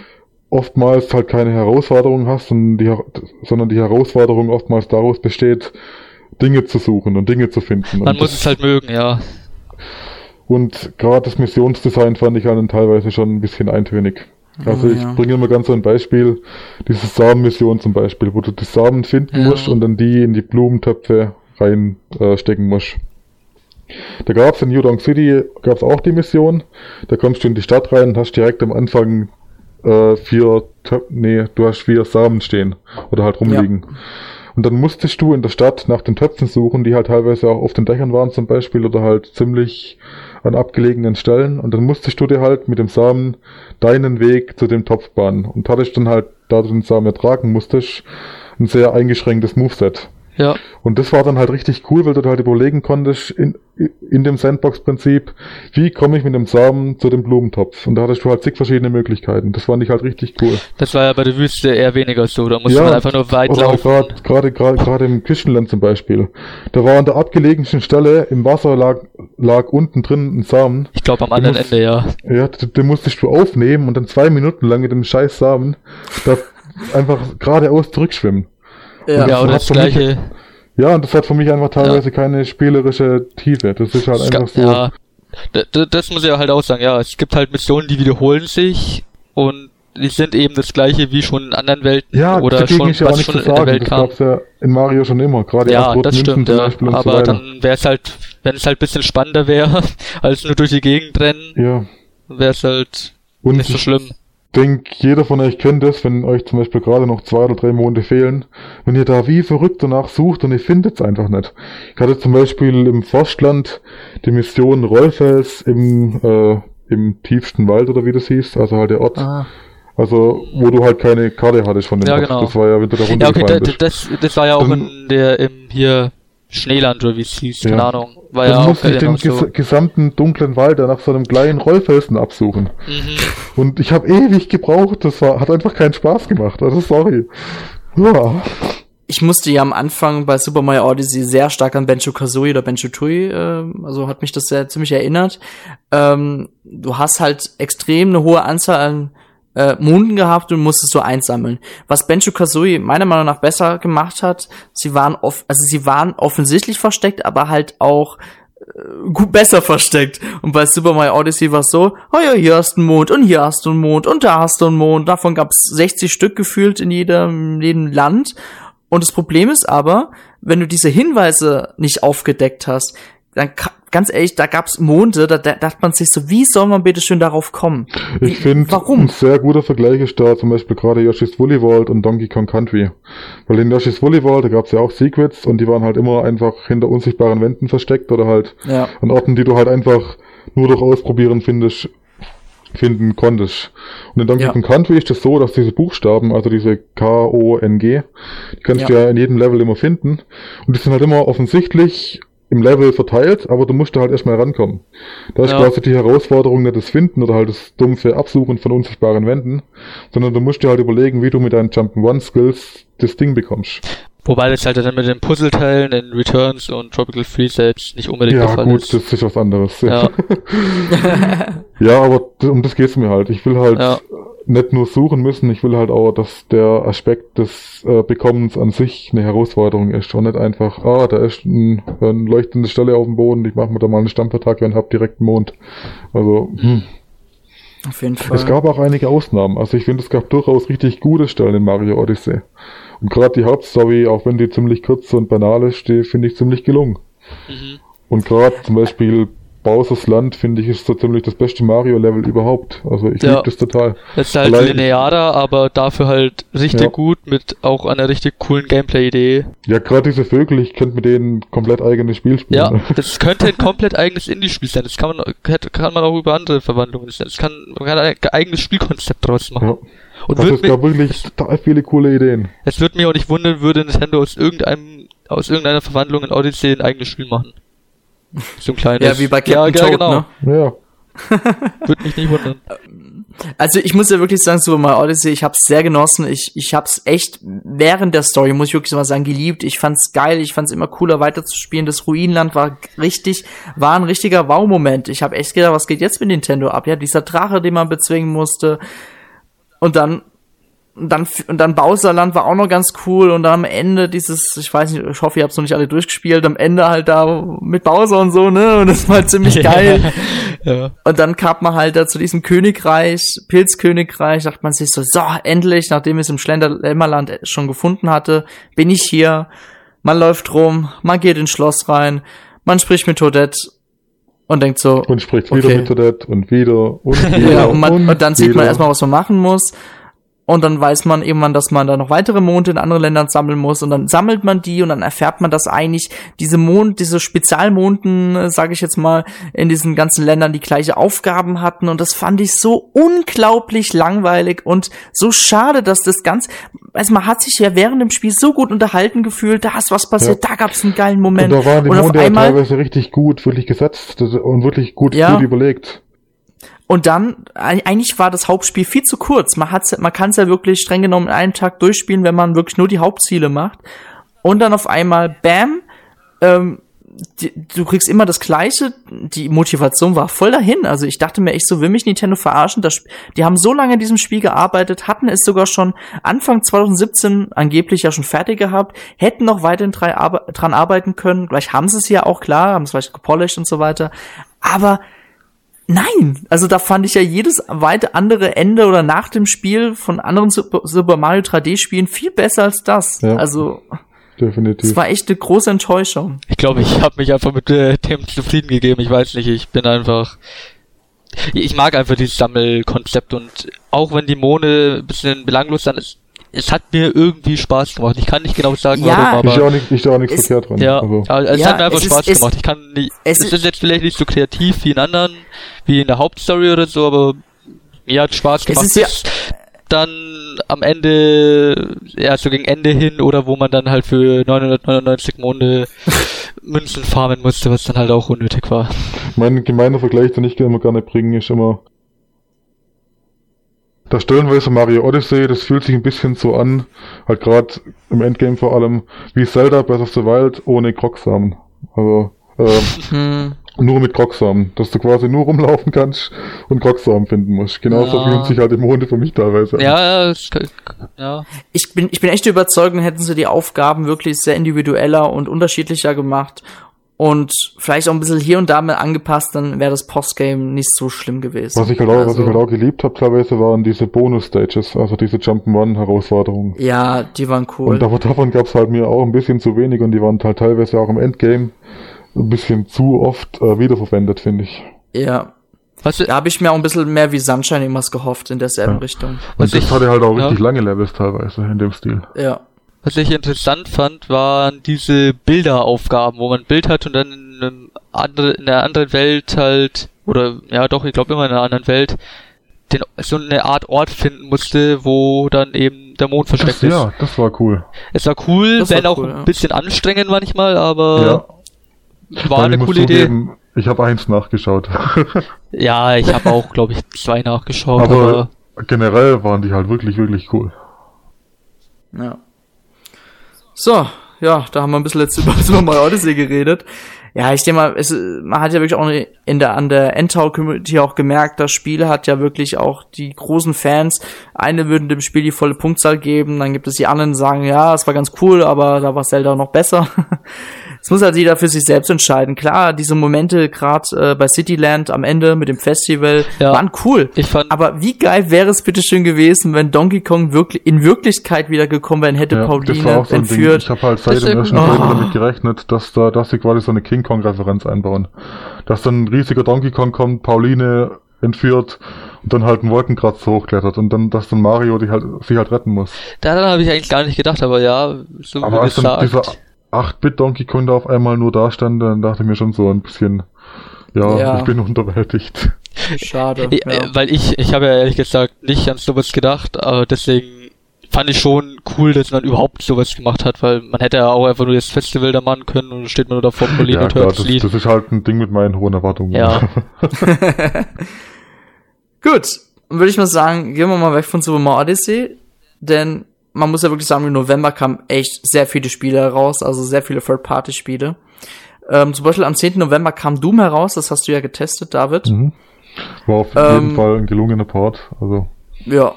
Oftmals halt keine Herausforderung hast, sondern die, sondern die Herausforderung oftmals daraus besteht, Dinge zu suchen und Dinge zu finden. Man und muss das, es halt mögen, ja. und gerade das Missionsdesign fand ich dann teilweise schon ein bisschen eintönig. Also Oh, ich ja. bringe mal ganz so ein Beispiel, diese Samenmission zum Beispiel, wo du die Samen finden Ja. musst und dann die in die Blumentöpfe reinstecken äh, musst. Da gab's in Yudong City gab's auch die Mission. Da kommst du in die Stadt rein und hast direkt am Anfang äh, vier Töpfe, nee, du hast vier Samen stehen oder halt rumliegen. Und dann musstest du in der Stadt nach den Töpfen suchen, die halt teilweise auch auf den Dächern waren zum Beispiel oder halt ziemlich an abgelegenen Stellen. Und dann musstest du dir halt mit dem Samen deinen Weg zu dem Topf bahnen. Und hattest dann halt, da du den Samen ertragen musstest, ein sehr eingeschränktes Moveset. Ja. Und das war dann halt richtig cool, weil du halt überlegen konntest, in, in dem Sandbox-Prinzip, wie komme ich mit dem Samen zu dem Blumentopf? Und da hattest du halt zig verschiedene Möglichkeiten. Das fand ich halt richtig cool. Das war ja bei der Wüste eher weniger so. Da musste man einfach nur weit oder laufen. gerade gerade gerade im Küstenland zum Beispiel. Da war an der abgelegensten Stelle im Wasser lag, lag unten drin ein Samen. Ich glaube am anderen musst- Ende, ja. Ja, den, den musstest du aufnehmen und dann zwei Minuten lang mit dem scheiß Samen da einfach geradeaus zurückschwimmen. Ja. Ja, das oder das für mich- gleiche. Ja, und das hat für mich einfach teilweise ja. keine spielerische Tiefe. Das ist halt einfach so. Ja, das muss ich halt auch sagen. Ja, es gibt halt Missionen, die wiederholen sich und die sind eben das gleiche wie schon in anderen Welten ja, oder schon ja was schon in der Welt das kam. gab's ja in Mario schon immer, gerade ja, das stimmt, ja. aber so dann wäre es halt, wenn es halt bisschen spannender wäre, als nur durch die Gegend rennen, ja. wäre es halt und nicht so schlimm denke, jeder von euch kennt das, wenn euch zum Beispiel gerade noch zwei oder drei Monate fehlen, wenn ihr da wie verrückt danach sucht und ihr findet es einfach nicht. Ich hatte zum Beispiel im Forstland die Mission Rollfels im, äh, im tiefsten Wald oder wie das hieß, also halt der Ort. Ah. Also, wo du halt keine Karte hattest von dem ja, Ort. Genau. Das war ja, wenn du da Ja, okay, da, das, das war ja auch in der, im, hier, Schneeland oder wie es hieß, keine Ahnung. War Dann ja muss ich den ges so. gesamten dunklen Wald nach so einem kleinen Rollfelsen absuchen. Mhm. Und ich habe ewig gebraucht, das war, hat einfach keinen Spaß gemacht, also sorry. Ja. Ich musste ja am Anfang bei Super Mario Odyssey sehr stark an Benjo Kazooie oder Benjo Tui, äh, also hat mich das sehr ziemlich erinnert. Ähm, du hast halt extrem eine hohe Anzahl an äh, Monden gehabt und musstest so einsammeln. Was Benjo Kazooie meiner Meinung nach besser gemacht hat, sie waren off also sie waren offensichtlich versteckt, aber halt auch äh, gut besser versteckt. Und bei Super Mario Odyssey war es so, oh ja, hier hast du einen Mond und hier hast du einen Mond und da hast du einen Mond. Davon gab es 60 Stück gefühlt in jedem, jedem Land. Und das Problem ist aber, wenn du diese Hinweise nicht aufgedeckt hast, dann ganz ehrlich, da gab's Monde, da, da dachte man sich so, wie soll man bitte schön darauf kommen? Wie, ich finde, ein sehr guter Vergleich ist da zum Beispiel gerade Yoshi's Woolly World und Donkey Kong Country. Weil in Yoshi's Woolly World, da gab's ja auch Secrets und die waren halt immer einfach hinter unsichtbaren Wänden versteckt oder halt ja. an Orten, die du halt einfach nur durch Ausprobieren findest, finden konntest. Und in Donkey ja. Kong Country ist das so, dass diese Buchstaben, also diese K-O-N-G, die kannst ja. du ja in jedem Level immer finden. Und die sind halt immer offensichtlich im Level verteilt, aber du musst da halt erstmal rankommen. Da ist ja. quasi die Herausforderung nicht das Finden oder halt das dumpfe Absuchen von unsichtbaren Wänden, sondern du musst dir halt überlegen, wie du mit deinen Jump'n'Run-Skills das Ding bekommst. Wobei das halt dann mit den Puzzleteilen in Returns und Tropical Freeze jetzt nicht unbedingt ja, der Fall gut, ist. Ja gut, das ist was anderes. Ja, ja aber um das geht's mir halt. Ich will halt ja nicht nur suchen müssen, ich will halt auch, dass der Aspekt des äh, Bekommens an sich eine Herausforderung ist und nicht einfach, ah, da ist ein, ein leuchtende Stelle auf dem Boden, ich mache mir da mal einen Stampertag und hab direkt einen Mond. Also, hm. Auf jeden Fall. Es gab auch einige Ausnahmen. Also ich finde, es gab durchaus richtig gute Stellen in Mario Odyssey. Und gerade die Hauptstory, auch wenn die ziemlich kurz und banal ist, die finde ich ziemlich gelungen. Mhm. Und gerade zum Beispiel Bowser's Land, finde ich, ist so ziemlich das beste Mario-Level überhaupt. Also ich ja. liebe das total. Es ist halt Allein linearer, aber dafür halt richtig ja. gut mit auch einer richtig coolen Gameplay-Idee. Ja, gerade diese Vögel, ich könnte mit denen komplett eigenes Spiel spielen. Ja, das könnte ein komplett eigenes Indie-Spiel sein. Das kann man, kann man auch über andere Verwandlungen sein. Das kann, man kann ein eigenes Spielkonzept draus machen. Ja. Und also es gab wirklich total viele coole Ideen. Es würde mich auch nicht wundern, würde Nintendo aus irgendeinem, aus irgendeiner Verwandlung in Odyssey ein eigenes Spiel machen. So ein kleines. Ja, wie bei Captain ja, Toad, genau. ne? Ja. Würde mich nicht wundern. Also ich muss ja wirklich sagen, Super Mario Odyssey, ich hab's sehr genossen. Ich, ich hab's echt während der Story, muss ich wirklich mal sagen, geliebt. Ich fand's geil, ich fand's immer cooler weiterzuspielen. Das Ruinenland war richtig, war ein richtiger Wow-Moment. Ich habe echt gedacht, was geht jetzt mit Nintendo ab? Ja, dieser Drache, den man bezwingen musste. Und dann und dann, und dann Bowserland war auch noch ganz cool. Und dann am Ende dieses, ich weiß nicht, ich hoffe, ihr habt es noch nicht alle durchgespielt, am Ende halt da mit Bowser und so, ne, und das war halt ziemlich geil. ja. Und dann kam man halt da zu diesem Königreich, Pilzkönigreich, dachte man sich so, so, endlich, nachdem es im Schlenderlämmerland schon gefunden hatte, bin ich hier, man läuft rum, man geht ins Schloss rein, man spricht mit Toadette und denkt so. Und spricht wieder okay. mit Toadette und wieder und wieder. ja, und, man, und, und dann sieht wieder. man erstmal, was man machen muss. Und dann weiß man irgendwann, dass man da noch weitere Monde in anderen Ländern sammeln muss. Und dann sammelt man die und dann erfährt man, dass eigentlich diese Mond, diese Spezialmonden, äh, sage ich jetzt mal, in diesen ganzen Ländern die gleiche Aufgaben hatten. Und das fand ich so unglaublich langweilig und so schade, dass das ganz, also man hat sich ja während dem Spiel so gut unterhalten gefühlt, da ist was passiert, ja. da gab es einen geilen Moment. Und da waren die und Monde einmal, teilweise richtig gut, wirklich gesetzt und wirklich gut, ja, gut überlegt. Und dann, eigentlich war das Hauptspiel viel zu kurz. Man hat's, man kann es ja wirklich streng genommen in einem Tag durchspielen, wenn man wirklich nur die Hauptziele macht. Und dann auf einmal, bam, ähm, die, du kriegst immer das Gleiche. Die Motivation war voll dahin. Also ich dachte mir, ich so will mich Nintendo verarschen. Das, die haben so lange in diesem Spiel gearbeitet, hatten es sogar schon Anfang 2017 angeblich ja schon fertig gehabt, hätten noch weiterhin dran arbeiten können. Vielleicht haben sie es ja auch klar, haben es vielleicht gepolished und so weiter. Aber Nein, also da fand ich ja jedes weite andere Ende oder nach dem Spiel von anderen Super Mario 3D Spielen viel besser als das. Ja. Also definitiv. Es war echt eine große Enttäuschung. Ich glaube, ich habe mich einfach mit äh, dem zufrieden gegeben. Ich weiß nicht, ich bin einfach. Ich mag einfach dieses Sammelkonzept und auch wenn die Mone ein bisschen belanglos dann ist, es hat mir irgendwie Spaß gemacht. Ich kann nicht genau sagen, ja, warum, aber. Ich auch nicht, ich auch nichts es, verkehrt dran. Ja, also. also es ja, hat mir einfach Spaß ist, gemacht. Ich kann nicht, es, es ist jetzt vielleicht nicht so kreativ wie in anderen, wie in der Hauptstory oder so, aber mir hat Spaß gemacht. Es ist ja, dann am Ende, ja, so gegen Ende hin oder wo man dann halt für 999 Monde Münzen farmen musste, was dann halt auch unnötig war. Mein gemeiner Vergleich, den ich immer gerne bringe, ist immer das stellenweise Mario Odyssey, das fühlt sich ein bisschen so an, halt gerade im Endgame vor allem, wie Zelda Breath of the Wild ohne Krogsamen. Also, äh, hm. Nur mit Krocksamen, dass du quasi nur rumlaufen kannst und Krocksamen finden musst. Genauso ja. fühlen sich halt im Monde für mich teilweise Ja, ja. Ich bin, ich bin echt überzeugt, hätten sie die Aufgaben wirklich sehr individueller und unterschiedlicher gemacht und vielleicht auch ein bisschen hier und da mal angepasst, dann wäre das Postgame nicht so schlimm gewesen. Was ich halt auch, also, was ich halt auch geliebt habe teilweise, waren diese Bonus-Stages, also diese Jump'n'Run-Herausforderungen. Ja, die waren cool. Und davon, davon gab es halt mir auch ein bisschen zu wenig und die waren halt teilweise auch im Endgame ein bisschen zu oft äh, wiederverwendet, finde ich. Ja. Was, da habe ich mir auch ein bisschen mehr wie Sunshine irgendwas gehofft in derselben ja. Richtung. Und Was das ich, hatte halt auch ja. richtig lange Levels teilweise in dem Stil. Ja. Was ich interessant fand, waren diese Bilderaufgaben, wo man ein Bild hat und dann in, einem andere, in einer anderen Welt halt, oder ja doch, ich glaube immer in einer anderen Welt, den, so eine Art Ort finden musste, wo dann eben der Mond versteckt das, ist. Ja, das war cool. Es war cool, das wenn war auch cool, ein bisschen anstrengend manchmal, aber ja. War eine coole Idee. Ich habe eins nachgeschaut. ja, ich habe auch, glaube ich, zwei nachgeschaut. Aber, aber, generell waren die halt wirklich, wirklich cool. Ja. So, ja, da haben wir ein bisschen jetzt über Super Mario Odyssey geredet. Ja, ich denke mal, es, man hat ja wirklich auch in der, an der Endtau-Community auch gemerkt, das Spiel hat ja wirklich auch die großen Fans. Eine würden dem Spiel die volle Punktzahl geben, dann gibt es die anderen, die sagen, ja, es war ganz cool, aber da war Zelda noch besser. Es muss halt jeder für sich selbst entscheiden. Klar, diese Momente gerade äh, bei Cityland am Ende mit dem Festival ja. waren cool. Ich fand aber wie geil wäre es bitte schön gewesen, wenn Donkey Kong wirklich in Wirklichkeit wieder gekommen wäre, hätte ja, Pauline so entführt. Ich habe halt seit dem ersten Trailer oh. damit gerechnet, dass da, dass sie quasi so eine King Kong Referenz einbauen, dass dann ein riesiger Donkey Kong kommt, Pauline entführt und dann halt ein Wolkenkratzer hochklettert und dann, dass dann Mario die halt, sie halt retten muss. Daran habe ich eigentlich gar nicht gedacht, aber ja, so aber wie gesagt. Dieser, 8-Bit Donkey Kong da auf einmal nur da stand, dann dachte ich mir schon so ein bisschen, ja, ja. ich bin unterwältigt. Schade. ja. Äh, weil ich, ich habe ja ehrlich gesagt nicht an sowas gedacht, aber deswegen fand ich schon cool, dass man überhaupt sowas gemacht hat, weil man hätte ja auch einfach nur das Festival da machen können und dann steht man nur da vor Pauline ja, und hört das, das Lied. Das ist halt ein Ding mit meinen hohen Erwartungen. Ja. Gut, würde ich mal sagen, gehen wir mal weg von Super Mario Odyssey, denn man muss ja wirklich sagen, im November kamen echt sehr viele Spiele heraus, also sehr viele Third-Party-Spiele. Ähm, zum Beispiel am 10. November kam Doom heraus, das hast du ja getestet, David. Mhm. War auf ähm, jeden Fall ein gelungener Port. Also, ja.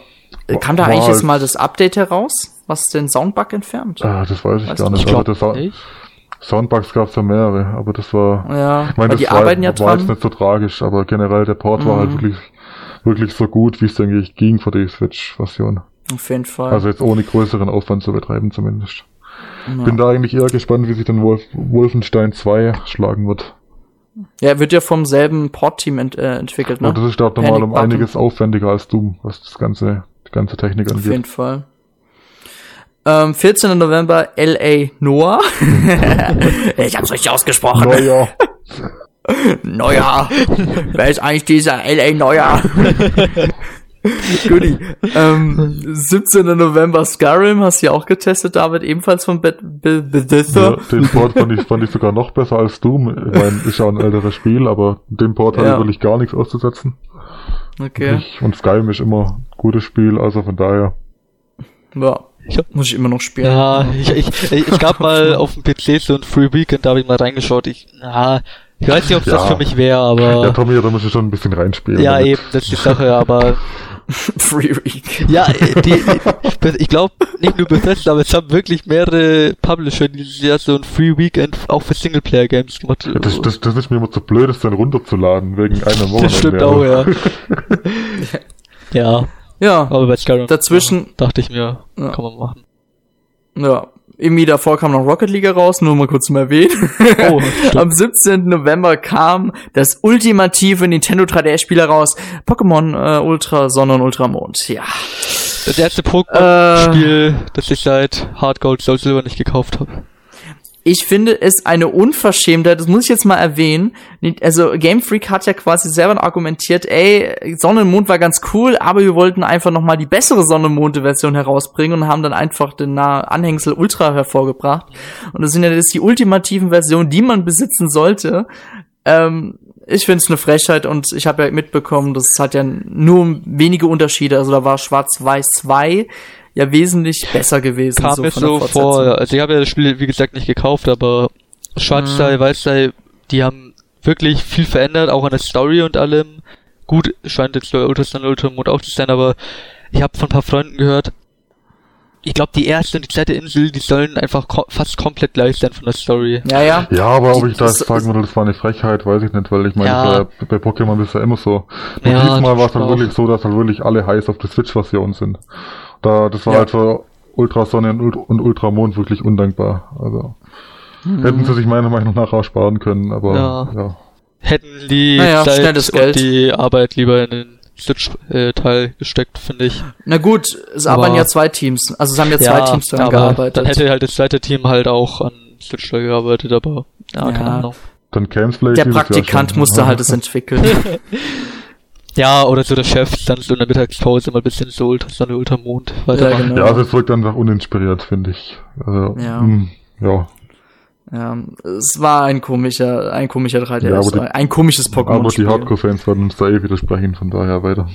Kam da eigentlich halt jetzt mal das Update heraus, was den Soundbug entfernt? Ah, das weiß ich weißt gar nicht. Ich aber das nicht. Soundbugs gab es ja mehrere, aber das war. Ja, ich meine, das die war, arbeiten ja war dran. jetzt nicht so tragisch, aber generell der Port mhm. war halt mhm. wirklich, wirklich so gut, wie es eigentlich ging für die Switch-Version. Auf jeden Fall. Also jetzt ohne größeren Aufwand zu betreiben zumindest. Ja. Bin da eigentlich eher gespannt, wie sich dann Wolf Wolfenstein 2 schlagen wird. Ja, wird ja vom selben Port-Team ent äh, entwickelt, ne? Und das ist dort nochmal um einiges aufwendiger als Doom, was das ganze, die ganze Technik angeht. Auf jeden Fall. Ähm, 14. November LA Noah. ich hab's richtig ausgesprochen. Neuer. Neuer. Wer ist eigentlich dieser LA Neuer? Goodie. Ähm, 17. November Skyrim hast du ja auch getestet, David, ebenfalls von Bethesda. Ja, den Port fand ich, fand ich sogar noch besser als Doom. Ich meine, ist ja ein älteres Spiel, aber dem Port ja. habe ich wirklich gar nichts auszusetzen. Okay. Ich, und Skyrim ist immer ein gutes Spiel, also von daher. Ja. Ich hab, Muss ich immer noch spielen. Ja, ich, ich, ich gab mal auf dem PC so ein Free Weekend, da habe ich mal reingeschaut. Ich, na, ich weiß nicht, ob ja. das für mich wäre, aber. Ja, Tommy, da muss ich schon ein bisschen reinspielen. Ja, damit. eben, das ist die Sache, aber. Free Week. Ja, die, ich glaube nicht nur Bethesda, aber es haben wirklich mehrere Publisher dieses Jahr so ein Free Weekend auch für Singleplayer-Games gemacht. Ja, das, das, das ist mir immer zu blöd, das dann runterzuladen, wegen einer Monat. Das stimmt auch, ja. ja. Ja. Aber bei Skyrim dazwischen dachte ich mir, ja. kann man machen. Ja, irgendwie davor kam noch Rocket League raus, nur mal kurz zum Erwähnen. Oh, Am 17. November kam das ultimative Nintendo 3DS-Spiel raus. Pokémon äh, Ultra Sonne und Ultramond. Ja. Das erste Pokémon-Spiel, äh, das ich seit Hard Gold Soul Silver nicht gekauft habe ich finde es eine Unverschämtheit, das muss ich jetzt mal erwähnen. Also Game Freak hat ja quasi selber argumentiert, ey, Sonne und Mond war ganz cool, aber wir wollten einfach noch mal die bessere Sonne und Mond Version herausbringen und haben dann einfach den Anhängsel Ultra hervorgebracht. Und das sind ja das die ultimativen Versionen, die man besitzen sollte. Ähm, ich finde es eine Frechheit und ich habe ja mitbekommen, das hat ja nur wenige Unterschiede. Also da war Schwarz-Weiß 2 ja wesentlich besser gewesen. Kam so mir so vor, also ich habe ja das Spiel, wie gesagt, nicht gekauft, aber Schwarzteil, mhm. Weißteil, die haben wirklich viel verändert, auch an der Story und allem. Gut, scheint jetzt bei Ultrasun Ultramod auch zu sein, aber ich habe von ein paar Freunden gehört, ich glaube, die erste und die zweite Insel, die sollen einfach ko fast komplett gleich sein von der Story. Ja, ja. Ja, aber ob ich das sagen würde, das war eine Frechheit, weiß ich nicht, weil ich meine, ja. bei, bei Pokémon ist ja immer so. Und ja, diesmal war es halt wirklich so, dass halt wirklich alle heiß auf der Switch-Version sind. Da, das war ja. halt für Ultrasonne und, und Ultramond wirklich undankbar. Also mhm. hätten sie sich meiner Meinung nach auch sparen können, aber ja. ja. Hätten die naja, Zeit und die Arbeit lieber in den Switch-Teil gesteckt, finde ich. Na gut, es aber, arbeiten ja zwei Teams. Also es haben ja zwei Teams daran gearbeitet. Dann hätte halt das zweite Team halt auch an Switch gearbeitet, aber ja, ja. keine Ahnung. Dann käme vielleicht Der Praktikant musste halt es entwickeln. Ja, oder so der Chef dann so in der Mittagspause mal ein bisschen so Ultra, Sonne, Ultramond weitermachen. Ja, genau. ja, also es wirkt einfach uninspiriert, finde ich. Also, ja. Mh, hm, ja. Ja, es war ein komischer, ein komischer 3DS, ja, die, ein komisches Pokémon. Aber die Hardcore-Fans werden uns da eh widersprechen, von daher weiter.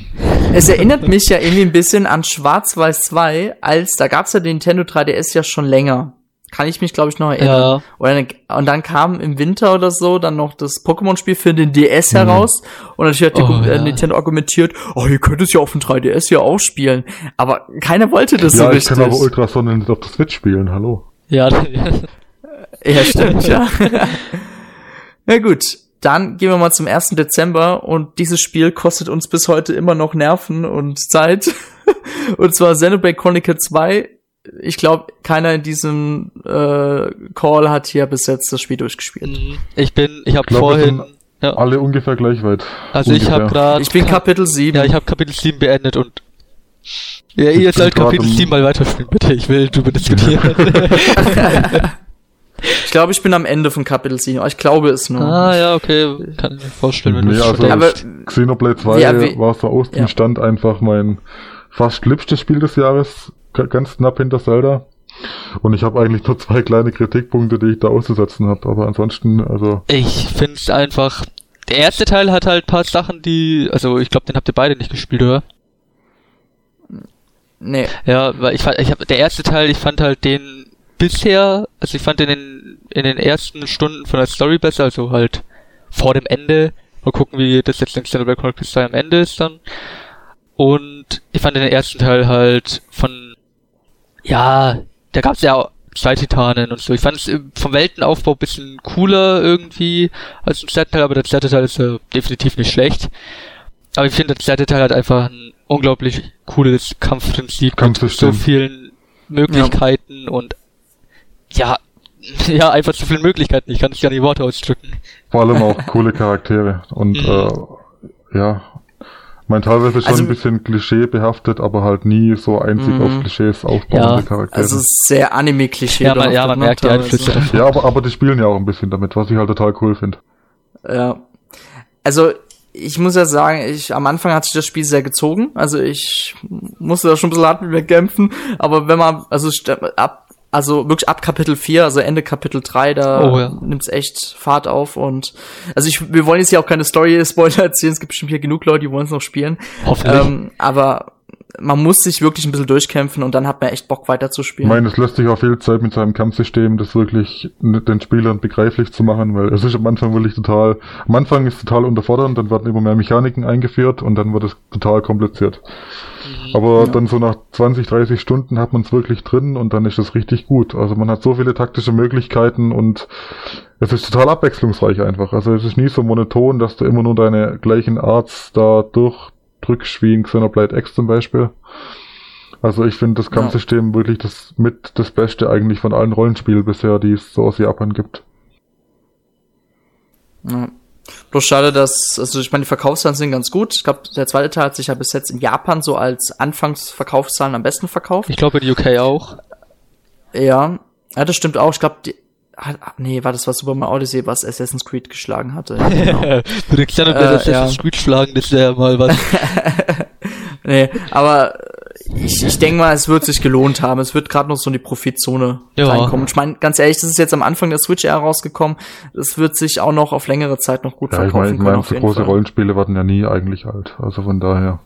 Es erinnert mich ja irgendwie ein bisschen an Schwarz-Weiß 2, als, da gab's ja den Nintendo 3DS ja schon länger kann ich mich, glaube ich, noch erinnern. Ja. Und dann kam im Winter oder so dann noch das Pokémon-Spiel für den DS mhm. heraus. Und natürlich hat die oh, äh, ja. Nintendo argumentiert, oh, ihr könnt es ja auf dem 3DS ja auch spielen. Aber keiner wollte das ja, so richtig. Ja, ich kann aber Ultrason nicht auf der Switch spielen, hallo. Ja, ja stimmt, ja. Na gut, dann gehen wir mal zum 1. Dezember und dieses Spiel kostet uns bis heute immer noch Nerven und Zeit. und zwar Xenoblade Chronicle 2 ich glaube, keiner in diesem äh, Call hat hier bis jetzt das Spiel durchgespielt. Mhm. Ich bin, ich habe vorhin ja. alle ungefähr gleich weit. Also ungefähr. ich habe gerade Ich bin Kapitel 7. Ja, ich habe Kapitel 7 beendet und ja, ihr sollt Kapitel 7 mal weiterspielen, bitte. Ich will drüber diskutieren. ich glaube, ich bin am Ende von Kapitel 7, aber ich glaube es nur. Ah, ja, okay. Kann ich mir vorstellen, wenn nee, du also aber, Xenoblade 2 ja, war so aus dem ja. Stand einfach mein fast liebstes Spiel des Jahres ganz knapp hinter Zelda. Und ich habe eigentlich nur zwei kleine Kritikpunkte, die ich da auszusetzen habe. Aber ansonsten, also. Ich finde es einfach. Der erste Teil hat halt paar Sachen, die. Also ich glaube, den habt ihr beide nicht gespielt, oder? Nee. Ja, weil ich fand, ich habe der erste Teil, ich fand halt den bisher, also ich fand den in, in den ersten Stunden von der Story besser, also halt vor dem Ende. Mal gucken, wie das jetzt in Xenoblade Chronicles 2 am Ende ist dann. Und ich fand den ersten Teil halt von ja, da gab's ja zwei Titanen und so. Ich fand es vom Weltenaufbau bisschen cooler irgendwie als im zweiten Teil, aber der zweite Teil ist ja definitiv nicht schlecht. Aber ich finde, der zweite Teil hat einfach ein unglaublich cooles Kampfprinzip mit so vielen Möglichkeiten ja. und ja, ja, einfach zu vielen Möglichkeiten. Ich kann es ja nicht Worte ausdrücken. Vor allem auch coole Charaktere und mhm. äh, ja, mein teilweise schon also, ein bisschen Klischee behaftet, aber halt nie so einzig auf mhm. Klischees aufbauende ja, Charaktere. Also sehr Anime-Klischee. Ja, man, ja, man merkt die Einflüsse. Ja, aber, aber die spielen ja auch ein bisschen damit, was ich halt total cool finde. Ja. Also, ich muss ja sagen, ich, am Anfang hat sich das Spiel sehr gezogen. Also ich musste da schon ein bisschen hart mit mir kämpfen. Aber wenn man, also ab also wirklich ab Kapitel 4, also Ende Kapitel 3, da oh, ja. nimmt's echt Fahrt auf und also ich, wir wollen jetzt hier auch keine Story-Spoiler erzählen, es gibt bestimmt hier genug Leute, die wollen es noch spielen. Hoffentlich. Ähm, aber man muss sich wirklich ein bisschen durchkämpfen und dann hat man echt Bock weiterzuspielen. Ich meine, es lässt sich auch viel Zeit mit seinem Kampfsystem, das wirklich den Spielern begreiflich zu machen, weil es ist am Anfang wirklich total, am Anfang ist total unterfordernd, dann werden immer mehr Mechaniken eingeführt und dann wird es total kompliziert. Mhm. Aber ja. dann so nach 20, 30 Stunden hat man es wirklich drin und dann ist es richtig gut. Also man hat so viele taktische Möglichkeiten und es ist total abwechslungsreich einfach. Also es ist nie so monoton, dass du immer nur deine gleichen Arts da durchdrückst, wie in Xenoblade X zum Beispiel. Also ich finde das Kampfsystem ja. wirklich das mit das Beste eigentlich von allen Rollenspielen bisher, die es so aus Japan gibt. Ja. Bloß schade, dass, also ich meine, die Verkaufszahlen sind ganz gut. Ich glaube, der zweite Teil hat sich ja bis jetzt in Japan so als Anfangsverkaufszahlen am besten verkauft. Ich glaube, in UK auch. Ja, ja, das stimmt auch. Ich glaube, die, nee, war das was Super Mario Odyssey, was Assassin's Creed geschlagen hatte. Ja, genau. Für den kleinen äh, Assassin's ja. Creed schlagen, das wäre mal was. nee, aber ich, ich denke mal, es wird sich gelohnt haben. Es wird gerade noch so in die Profitzone ja. reinkommen. Ich meine, ganz ehrlich, das ist jetzt am Anfang der Switch-Ära rausgekommen. Es wird sich auch noch auf längere Zeit noch gut ja, verkaufen ich mein, können. Ich meine, so große Fall. Rollenspiele werden ja nie eigentlich alt. Also von daher.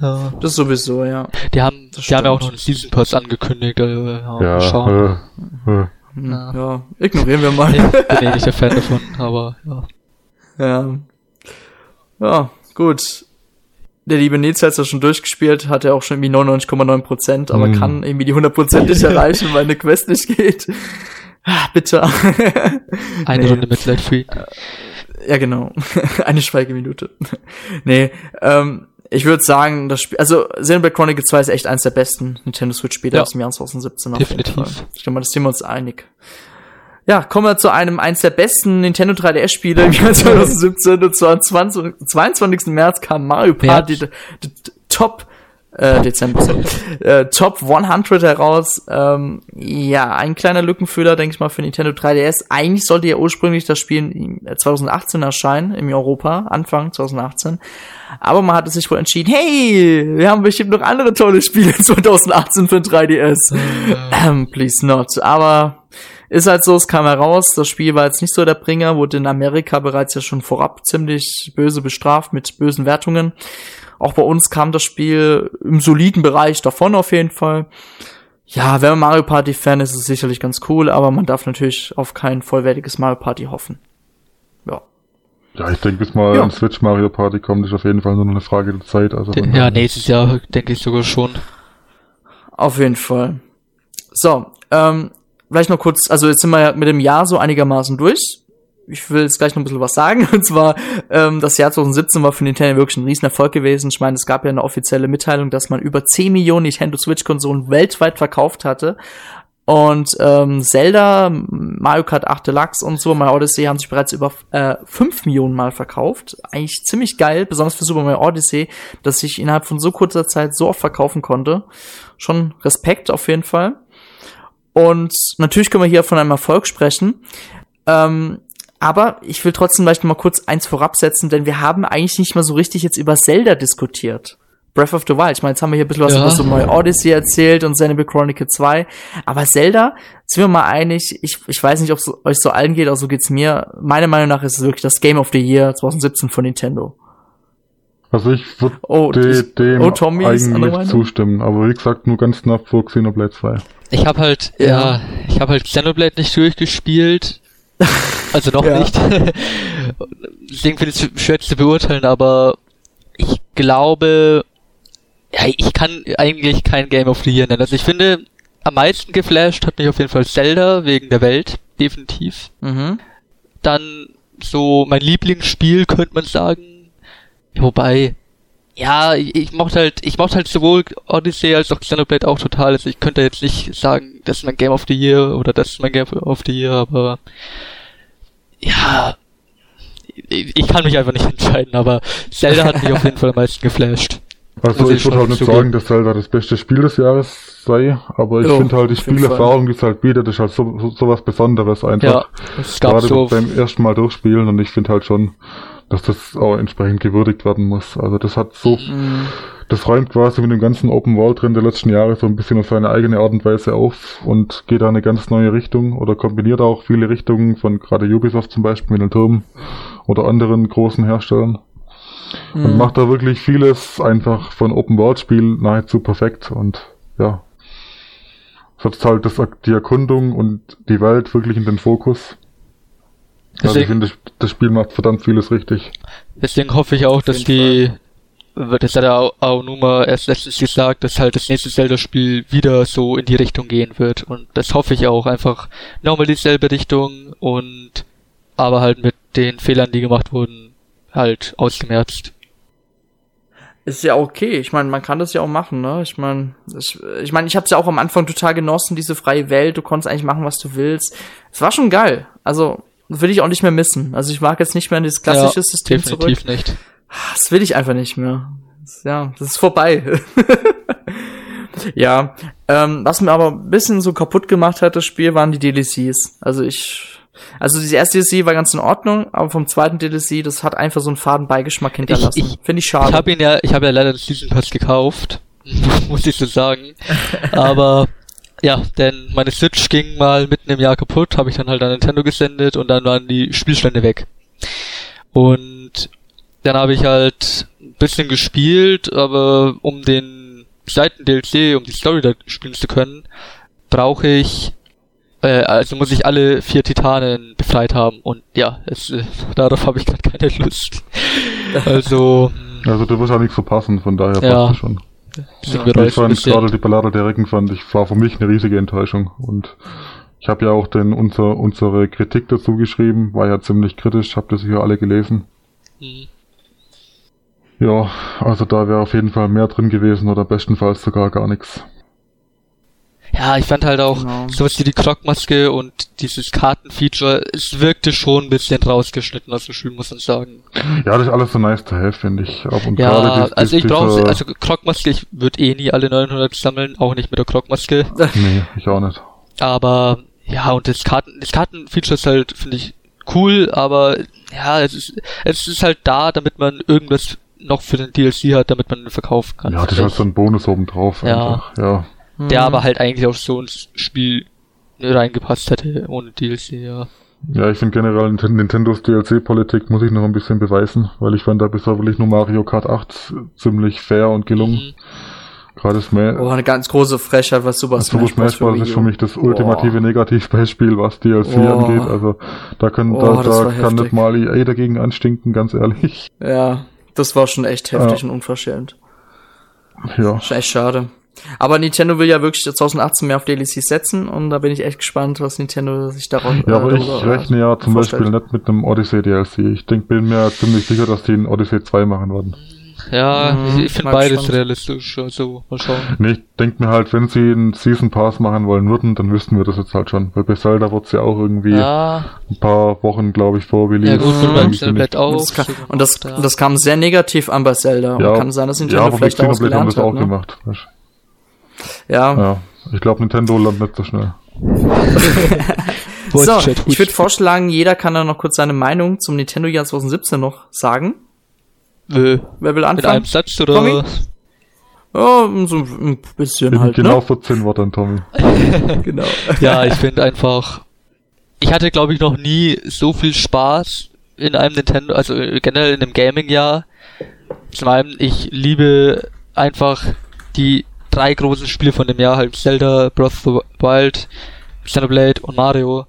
Ja. Das sowieso, ja. Die haben, die haben ja auch noch einen Season Pass angekündigt. Äh, ja, ja schauen. Äh, äh. Ja. ja, ignorieren wir mal. Ich bin eh nicht der Fan davon, aber ja. Ja. Ja, gut der liebe Nils hat es ja schon durchgespielt, hat ja auch schon irgendwie 99,9 Prozent, aber mm. kann irgendwie die 100 Prozent nicht erreichen, weil eine Quest nicht geht. Ah, bitte. Eine nee. Runde mit Light Free. Ja, genau. Eine Schweigeminute. nee, ähm, ich würde sagen, das Spiel, also Xenoblade Chronicles 2 ist echt eins der besten Nintendo Switch Spiele ja. aus dem Jahr 2017 Definitiv. Ich glaube mal, das sind wir uns einig. Ja, kommen wir zu einem eins der besten Nintendo 3DS-Spiele im Jahr 2017 und zwar am 20, 22. März kam Mario Party die, die, Top äh, Dezember, äh, Top 100 heraus. Ähm, ja, ein kleiner Lückenfüller, denke ich mal, für Nintendo 3DS. Eigentlich sollte ja ursprünglich das Spiel 2018 erscheinen, im Europa, Anfang 2018. Aber man hatte sich wohl entschieden, hey, wir haben bestimmt noch andere tolle Spiele 2018 für 3DS. ähm, please not. Aber ist halt so, es kam heraus, das Spiel war jetzt nicht so der Bringer, wurde in Amerika bereits ja schon vorab ziemlich böse bestraft mit bösen Wertungen. Auch bei uns kam das Spiel im soliden Bereich davon auf jeden Fall. Ja, wenn man Mario Party Fan ist, ist es sicherlich ganz cool, aber man darf natürlich auf kein vollwertiges Mario Party hoffen. Ja. Ja, ich denke, bis mal ja. ein Switch Mario Party kommt, ist auf jeden Fall nur eine Frage der Zeit. Also ja, nächstes Jahr denke ich sogar schon. Auf jeden Fall. So, ähm, vielleicht noch kurz, also jetzt sind wir ja mit dem Jahr so einigermaßen durch. Ich will jetzt gleich noch ein bisschen was sagen. Und zwar, ähm, das Jahr 2017 war für Nintendo wirklich ein Riesenerfolg gewesen. Ich meine, es gab ja eine offizielle Mitteilung, dass man über 10 Millionen Nintendo Switch-Konsolen weltweit verkauft hatte. Und ähm, Zelda, Mario Kart 8 Deluxe und so, Mario Odyssey haben sich bereits über äh, 5 Millionen Mal verkauft. Eigentlich ziemlich geil, besonders für Super Mario Odyssey, dass sich innerhalb von so kurzer Zeit so oft verkaufen konnte. Schon Respekt auf jeden Fall. Und natürlich können wir hier von einem Erfolg sprechen. Ähm, aber ich will trotzdem vielleicht mal kurz eins vorabsetzen, denn wir haben eigentlich nicht mal so richtig jetzt über Zelda diskutiert. Breath of the Wild. Ich meine, jetzt haben wir hier ein bisschen was ja. über so neue Odyssey erzählt und Xenoblade Chronicle 2. Aber Zelda, sind wir mal einig, ich, ich weiß nicht, ob es euch so allen geht, aber so geht's mir. Meiner Meinung nach ist es wirklich das Game of the Year 2017 von Nintendo. Also ich würde oh, de dem oh, eigentlich zustimmen, aber wie gesagt, nur ganz knapp vor Xenoblade 2. Ich habe halt, ja. ja, ich habe halt Xenoblade nicht durchgespielt. Also noch nicht. Deswegen finde ich es schwer zu beurteilen, aber ich glaube, ja, ich kann eigentlich kein Game of the Year nennen. Also ich finde, am meisten geflasht hat mich auf jeden Fall Zelda wegen der Welt, definitiv. Mhm. Dann so mein Lieblingsspiel, könnte man sagen. Wobei, ja, ich mochte halt, ich mochte halt sowohl Odyssey als auch Xenoblade auch total. Also ich könnte jetzt nicht sagen, das ist mein Game of the Year oder das ist mein Game of the Year, aber ja, ich kann mich einfach nicht entscheiden, aber Zelda hat mich auf jeden Fall am meisten geflasht. Also ich würde halt nicht sagen, dass Zelda das beste Spiel des Jahres sei, aber ich oh, finde halt die Spielerfahrung, die es halt bietet, ist halt so, so, so was Besonderes einfach. Ja, es gab Gerade so beim ersten Mal durchspielen und ich finde halt schon, dass das auch entsprechend gewürdigt werden muss. Also das hat so, mhm. das räumt quasi mit dem ganzen Open World drin der letzten Jahre so ein bisschen auf seine eigene Art und Weise auf und geht da eine ganz neue Richtung oder kombiniert auch viele Richtungen von gerade Ubisoft zum Beispiel mit den Turm oder anderen großen Herstellern. Mhm. Und macht da wirklich vieles einfach von Open-World-Spiel nahezu perfekt und ja. Setzt halt das, die Erkundung und die Welt wirklich in den Fokus. Deswegen, also ich finde, das Spiel macht verdammt vieles richtig. Deswegen hoffe ich auch, dass die, das hat ja Aonuma erst letztens gesagt, dass halt das nächste Zelda-Spiel wieder so in die Richtung gehen wird. Und das hoffe ich auch. Einfach nochmal dieselbe Richtung und aber halt mit den Fehlern, die gemacht wurden, halt ausgemerzt. Ist ja okay. Ich meine, man kann das ja auch machen, ne? Ich meine, ich, ich meine, ich habe es ja auch am Anfang total genossen, diese freie Welt. Du konntest eigentlich machen, was du willst. Es war schon geil. Also will ich auch nicht mehr missen. Also ich mag jetzt nicht mehr in dieses klassische ja, System definitiv zurück. nicht. Das will ich einfach nicht mehr. Ja, das ist vorbei. ja, ähm, was mir aber ein bisschen so kaputt gemacht hat, das Spiel, waren die DLCs. Also ich also die erste DLC war ganz in Ordnung, aber vom zweiten DLC, das hat einfach so einen faden Beigeschmack hinterlassen. Finde ich schade. Ich habe ihn ja, ich habe ja leider das Season Pass gekauft, muss ich so sagen. aber ja, denn meine Switch ging mal mitten im Jahr kaputt, habe ich dann halt an Nintendo gesendet und dann waren die Spielstände weg. Und dann habe ich halt ein bisschen gespielt, aber um den Seiten DLC, um die Story da spielen zu können, brauche ich äh, also muss ich alle vier Titanen befreit haben und ja, es, äh, darauf habe ich gerade keine Lust. also. Also du wirst auch nichts verpassen, von daher ja. passt schon. Ja. Ich fand gerade die Ballade der Recken fand ich, war für mich eine riesige Enttäuschung und ich habe ja auch den unser, unsere Kritik dazu geschrieben, war ja ziemlich kritisch, habt ihr sicher alle gelesen. Mhm. Ja, also da wäre auf jeden Fall mehr drin gewesen oder bestenfalls sogar gar nichts. Ja, ich fand halt auch genau. sowas wie die Krogmaske und dieses Kartenfeature, es wirkte schon ein bisschen rausgeschnitten aus dem Spiel, muss man sagen. Ja, das ist alles so nice to have, finde ich. Ab und ja, dies, also ich brauche, also Krogmaske, ich würde eh nie alle 900 sammeln, auch nicht mit der Krogmaske. nee, ich auch nicht. Aber, ja, und das Karten, das Kartenfeature ist halt, finde ich, cool, aber, ja, es ist, es ist halt da, damit man irgendwas noch für den DLC hat, damit man ihn verkaufen kann. Ja, das ist halt so ein Bonus oben drauf. Ja. Einfach. ja der hm. aber halt eigentlich auch so ins Spiel reingepasst hätte ohne DLC, ja. Ja, ich finde generell Nintendos DLC-Politik muss ich noch ein bisschen beweisen, weil ich fand da bisher wirklich nur Mario Kart 8 ziemlich fair und gelungen. Mhm. Gerade Smash. Oh, eine ganz große Frechheit, was Super also Smash, Smash Bros. ist für mich das ultimative oh. Negativbeispiel, was DLC oh. angeht. Also da, können, oh, da, da kann nicht mal EA dagegen anstinken, ganz ehrlich. Ja, das war schon echt heftig ja. und unverschämt. Ja. Schon echt schade. Aber Nintendo will ja wirklich 2018 mehr auf DLCs setzen und da bin ich echt gespannt, was Nintendo sich darauf Ja, aber äh, ich rechne ja zum vorstellt. Beispiel nicht mit einem Odyssey DLC. Ich denk, bin mir ziemlich sicher, dass die ein Odyssey 2 machen werden. Ja, mhm, ich, ich finde beides gespannt. realistisch, also mal schauen. Nee, ich denk mir halt, wenn sie einen Season Pass machen wollen würden, dann wüssten wir das jetzt halt schon. Weil bei Zelda wird's ja auch irgendwie ja. ein paar Wochen, glaube ich, vor Release. Ja gut, und beim Xenoblade auch. Und das, kam, und das, das, kam sehr negativ an bei Zelda. Ja, und kann sein, dass Nintendo ja, vielleicht daraus gelernt haben das auch ne? gemacht. Weißt? Ja. ja. Ich glaube, Nintendo landet nicht so schnell. so, ich würde vorschlagen, jeder kann da noch kurz seine Meinung zum Nintendo Jahr 2017 noch sagen. Äh, Wer will anfangen? Mit einem Satz oder? Tommy? Oh, so ein bisschen In, halt. Genau ne? vor 10 Worten, Tommy. genau. Ja, ich finde einfach, ich hatte glaube ich noch nie so viel Spaß in einem Nintendo, also generell in einem Gaming-Jahr. Zum einen, ich liebe einfach die drei großen Spiele von dem Jahr, halt Zelda, Breath of the Wild, Xenoblade und Mario,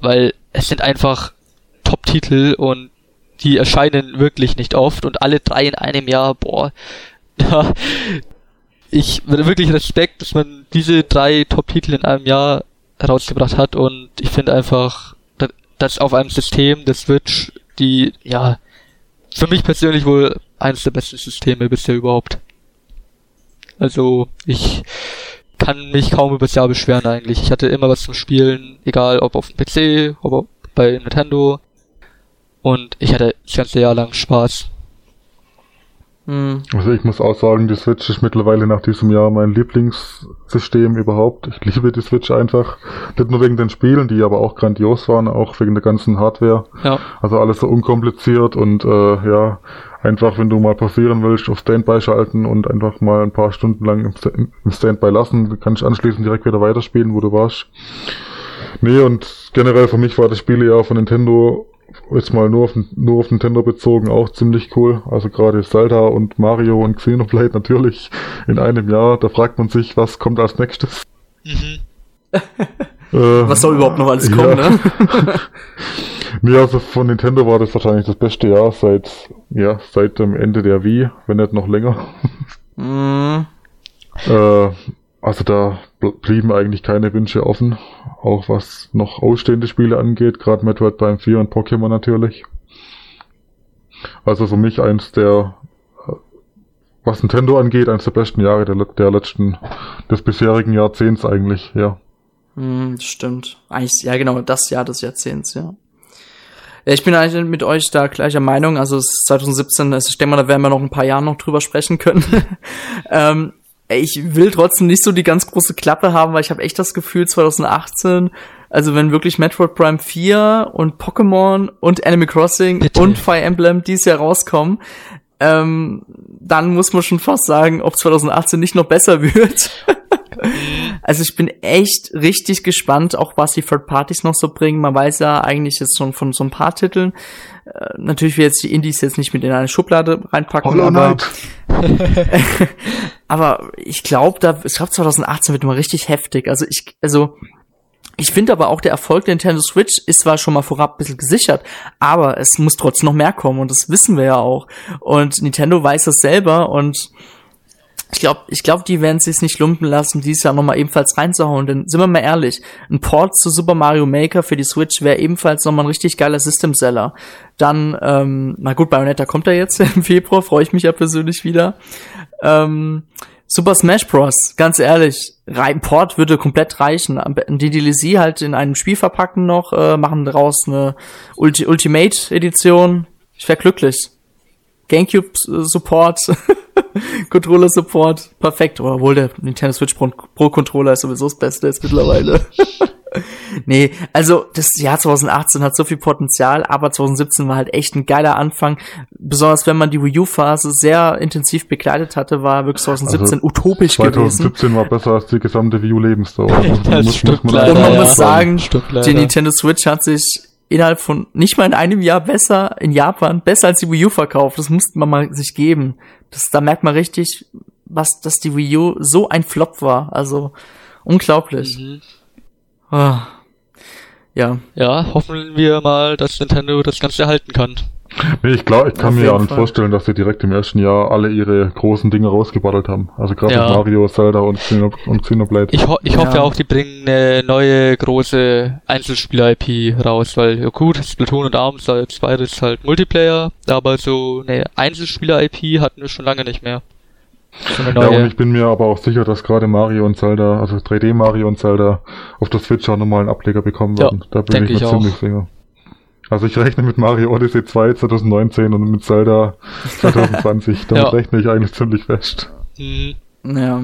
weil es sind einfach Top-Titel und die erscheinen wirklich nicht oft und alle drei in einem Jahr, boah, ja, ich wirklich Respekt, dass man diese drei Top-Titel in einem Jahr herausgebracht hat und ich finde einfach, dass auf einem System der Switch, die, ja, für mich persönlich wohl eines der besten Systeme bisher überhaupt. Also ich kann mich kaum über das Jahr beschweren eigentlich. Ich hatte immer was zum Spielen, egal ob auf dem PC, ob bei Nintendo. Und ich hatte das ganze Jahr lang Spaß. Hm. Also ich muss auch sagen, die Switch ist mittlerweile nach diesem Jahr mein Lieblingssystem überhaupt. Ich liebe die Switch einfach. Nicht nur wegen den Spielen, die aber auch grandios waren, auch wegen der ganzen Hardware. Ja. Also alles so unkompliziert und äh, ja, einfach, wenn du mal pausieren willst, auf Standby schalten und einfach mal ein paar Stunden lang im, Standby lassen, du kannst anschließend direkt wieder weiterspielen, wo du warst. Nee, und generell für mich war das Spielejahr von Nintendo jetzt mal nur auf, nur auf Nintendo bezogen, auch ziemlich cool. Also gerade Zelda und Mario und Xenoblade natürlich in einem Jahr. Da fragt man sich, was kommt als nächstes. Mhm. äh, was soll überhaupt noch alles kommen, ja. ne? nee, also von Nintendo war das wahrscheinlich das beste Jahr seit, ja, seit dem Ende der Wii, wenn nicht noch länger. Mhm. äh, also da blieben eigentlich keine Wünsche offen, auch was noch ausstehende Spiele angeht, gerade Metroid Prime 4 und Pokémon natürlich. Also für mich eins der, was Nintendo angeht, eins der besten Jahre der, der letzten, des bisherigen Jahrzehnts eigentlich, ja. Hm, stimmt. Eigentlich, ja genau, das Jahr des Jahrzehnts, ja. Ja, ich bin eigentlich mit euch da gleicher Meinung. Also es ist 2017, also ich denke mal, da werden wir noch ein paar Jahre noch drüber sprechen können. ähm, ich will trotzdem nicht so die ganz große Klappe haben, weil ich habe echt das Gefühl, 2018, also wenn wirklich Metroid Prime 4 und Pokémon und Animal Crossing Bitte. und Fire Emblem dieses Jahr rauskommen, ähm, dann muss man schon fast sagen, ob 2018 nicht noch besser wird. also ich bin echt richtig gespannt, auch was die Third Parties noch so bringen. Man weiß ja eigentlich jetzt schon von so ein paar Titeln. Äh, natürlich will jetzt die Indies jetzt nicht mit in eine Schublade reinpacken, aber aber ich glaube, da ich glaube 2018 wird mal richtig heftig. Also ich also ich finde aber auch der Erfolg der Nintendo Switch ist zwar schon mal vorab ein bisschen gesichert, aber es muss trotzdem noch mehr kommen und das wissen wir ja auch. Und Nintendo weiß das selber und ich glaube, ich glaube, die werden sich nicht lumpen lassen, dieses Jahr nochmal ebenfalls reinzuhauen. Denn sind wir mal ehrlich, ein Port zu Super Mario Maker für die Switch wäre ebenfalls nochmal ein richtig geiler System Seller. Dann, ähm, na gut, Bayonetta kommt ja jetzt im Februar, freue ich mich ja persönlich wieder. Ähm, Super Smash Bros. Ganz ehrlich, rein Port würde komplett reichen. Die DLC halt in einem Spiel verpacken noch, äh, machen daraus eine Ulti Ultimate Edition. Ich wäre glücklich. GameCube Support, Controller Support, perfekt. Obwohl der Nintendo Switch Pro, Pro Controller ist sowieso das Beste jetzt mittlerweile. nee, also das Jahr 2018 hat so viel Potenzial, aber 2017 war halt echt ein geiler Anfang. Besonders wenn man die Wii U-Phase sehr intensiv begleitet hatte, war wirklich 2017 also utopisch 2017 gewesen. 2017 war besser als die gesamte Wii U-Lebensdauer. das muss, muss man leider, Und man ja. muss sagen, die Nintendo Switch hat sich innerhalb von nicht mal in einem Jahr besser in Japan, besser als die Wii U verkauft. Das musste man mal sich geben. Das, da merkt man richtig, was, dass die Wii U so ein Flop war. Also, unglaublich. Mhm. Ah. Ja. Ja, hoffen wir mal, dass Nintendo das Ganze erhalten kann. Nee, ich glaube, ich kann Auf mir ja nicht vorstellen, dass sie direkt im ersten Jahr alle ihre großen Dinge rausgebattelt haben. Also gerade ja. Mario, Zelda und, Xeno und Xenoblade. Ich, ho ich ja. hoffe ja auch, die bringen eine neue große Einzelspieler-IP raus, weil ja gut, Splatoon und ARMS als beides halt Multiplayer, aber so eine Einzelspieler-IP hatten wir schon lange nicht mehr. Ja, und ich bin mir aber auch sicher, dass gerade Mario und Zelda, also 3D Mario und Zelda, auf der Switch auch nochmal einen Ableger bekommen werden. Ja, da bin ich mir ich ziemlich sicher. Also ich rechne mit Mario Odyssey 2 2019 und mit Zelda 2020. Damit ja. rechne ich eigentlich ziemlich fest. Mhm. Ja.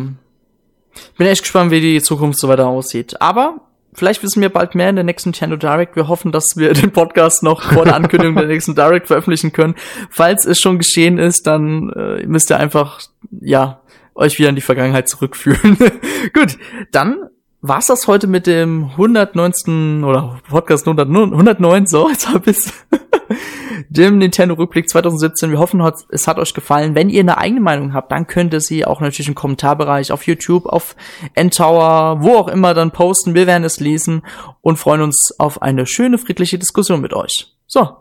Bin echt gespannt, wie die Zukunft so weiter aussieht. Aber vielleicht wissen wir bald mehr in der nächsten Nintendo Direct. Wir hoffen, dass wir den Podcast noch vor der Ankündigung der nächsten Direct veröffentlichen können. Falls es schon geschehen ist, dann äh, müsst ihr einfach, ja, euch wieder in die Vergangenheit zurückführen. Gut, dann war's das heute mit dem 119 oder Podcast 100, 109, so, jetzt hab ich's. dem Nintendo Rückblick 2017. Wir hoffen, es hat euch gefallen. Wenn ihr eine eigene Meinung habt, dann könnt ihr sie auch natürlich im Kommentarbereich auf YouTube, auf Endtower, wo auch immer dann posten. Wir werden es lesen und freuen uns auf eine schöne, friedliche Diskussion mit euch. So.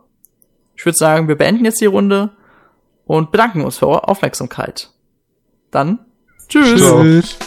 Ich würde sagen, wir beenden jetzt die Runde und bedanken uns für eure Aufmerksamkeit. Dann, tschüss. Tschüss.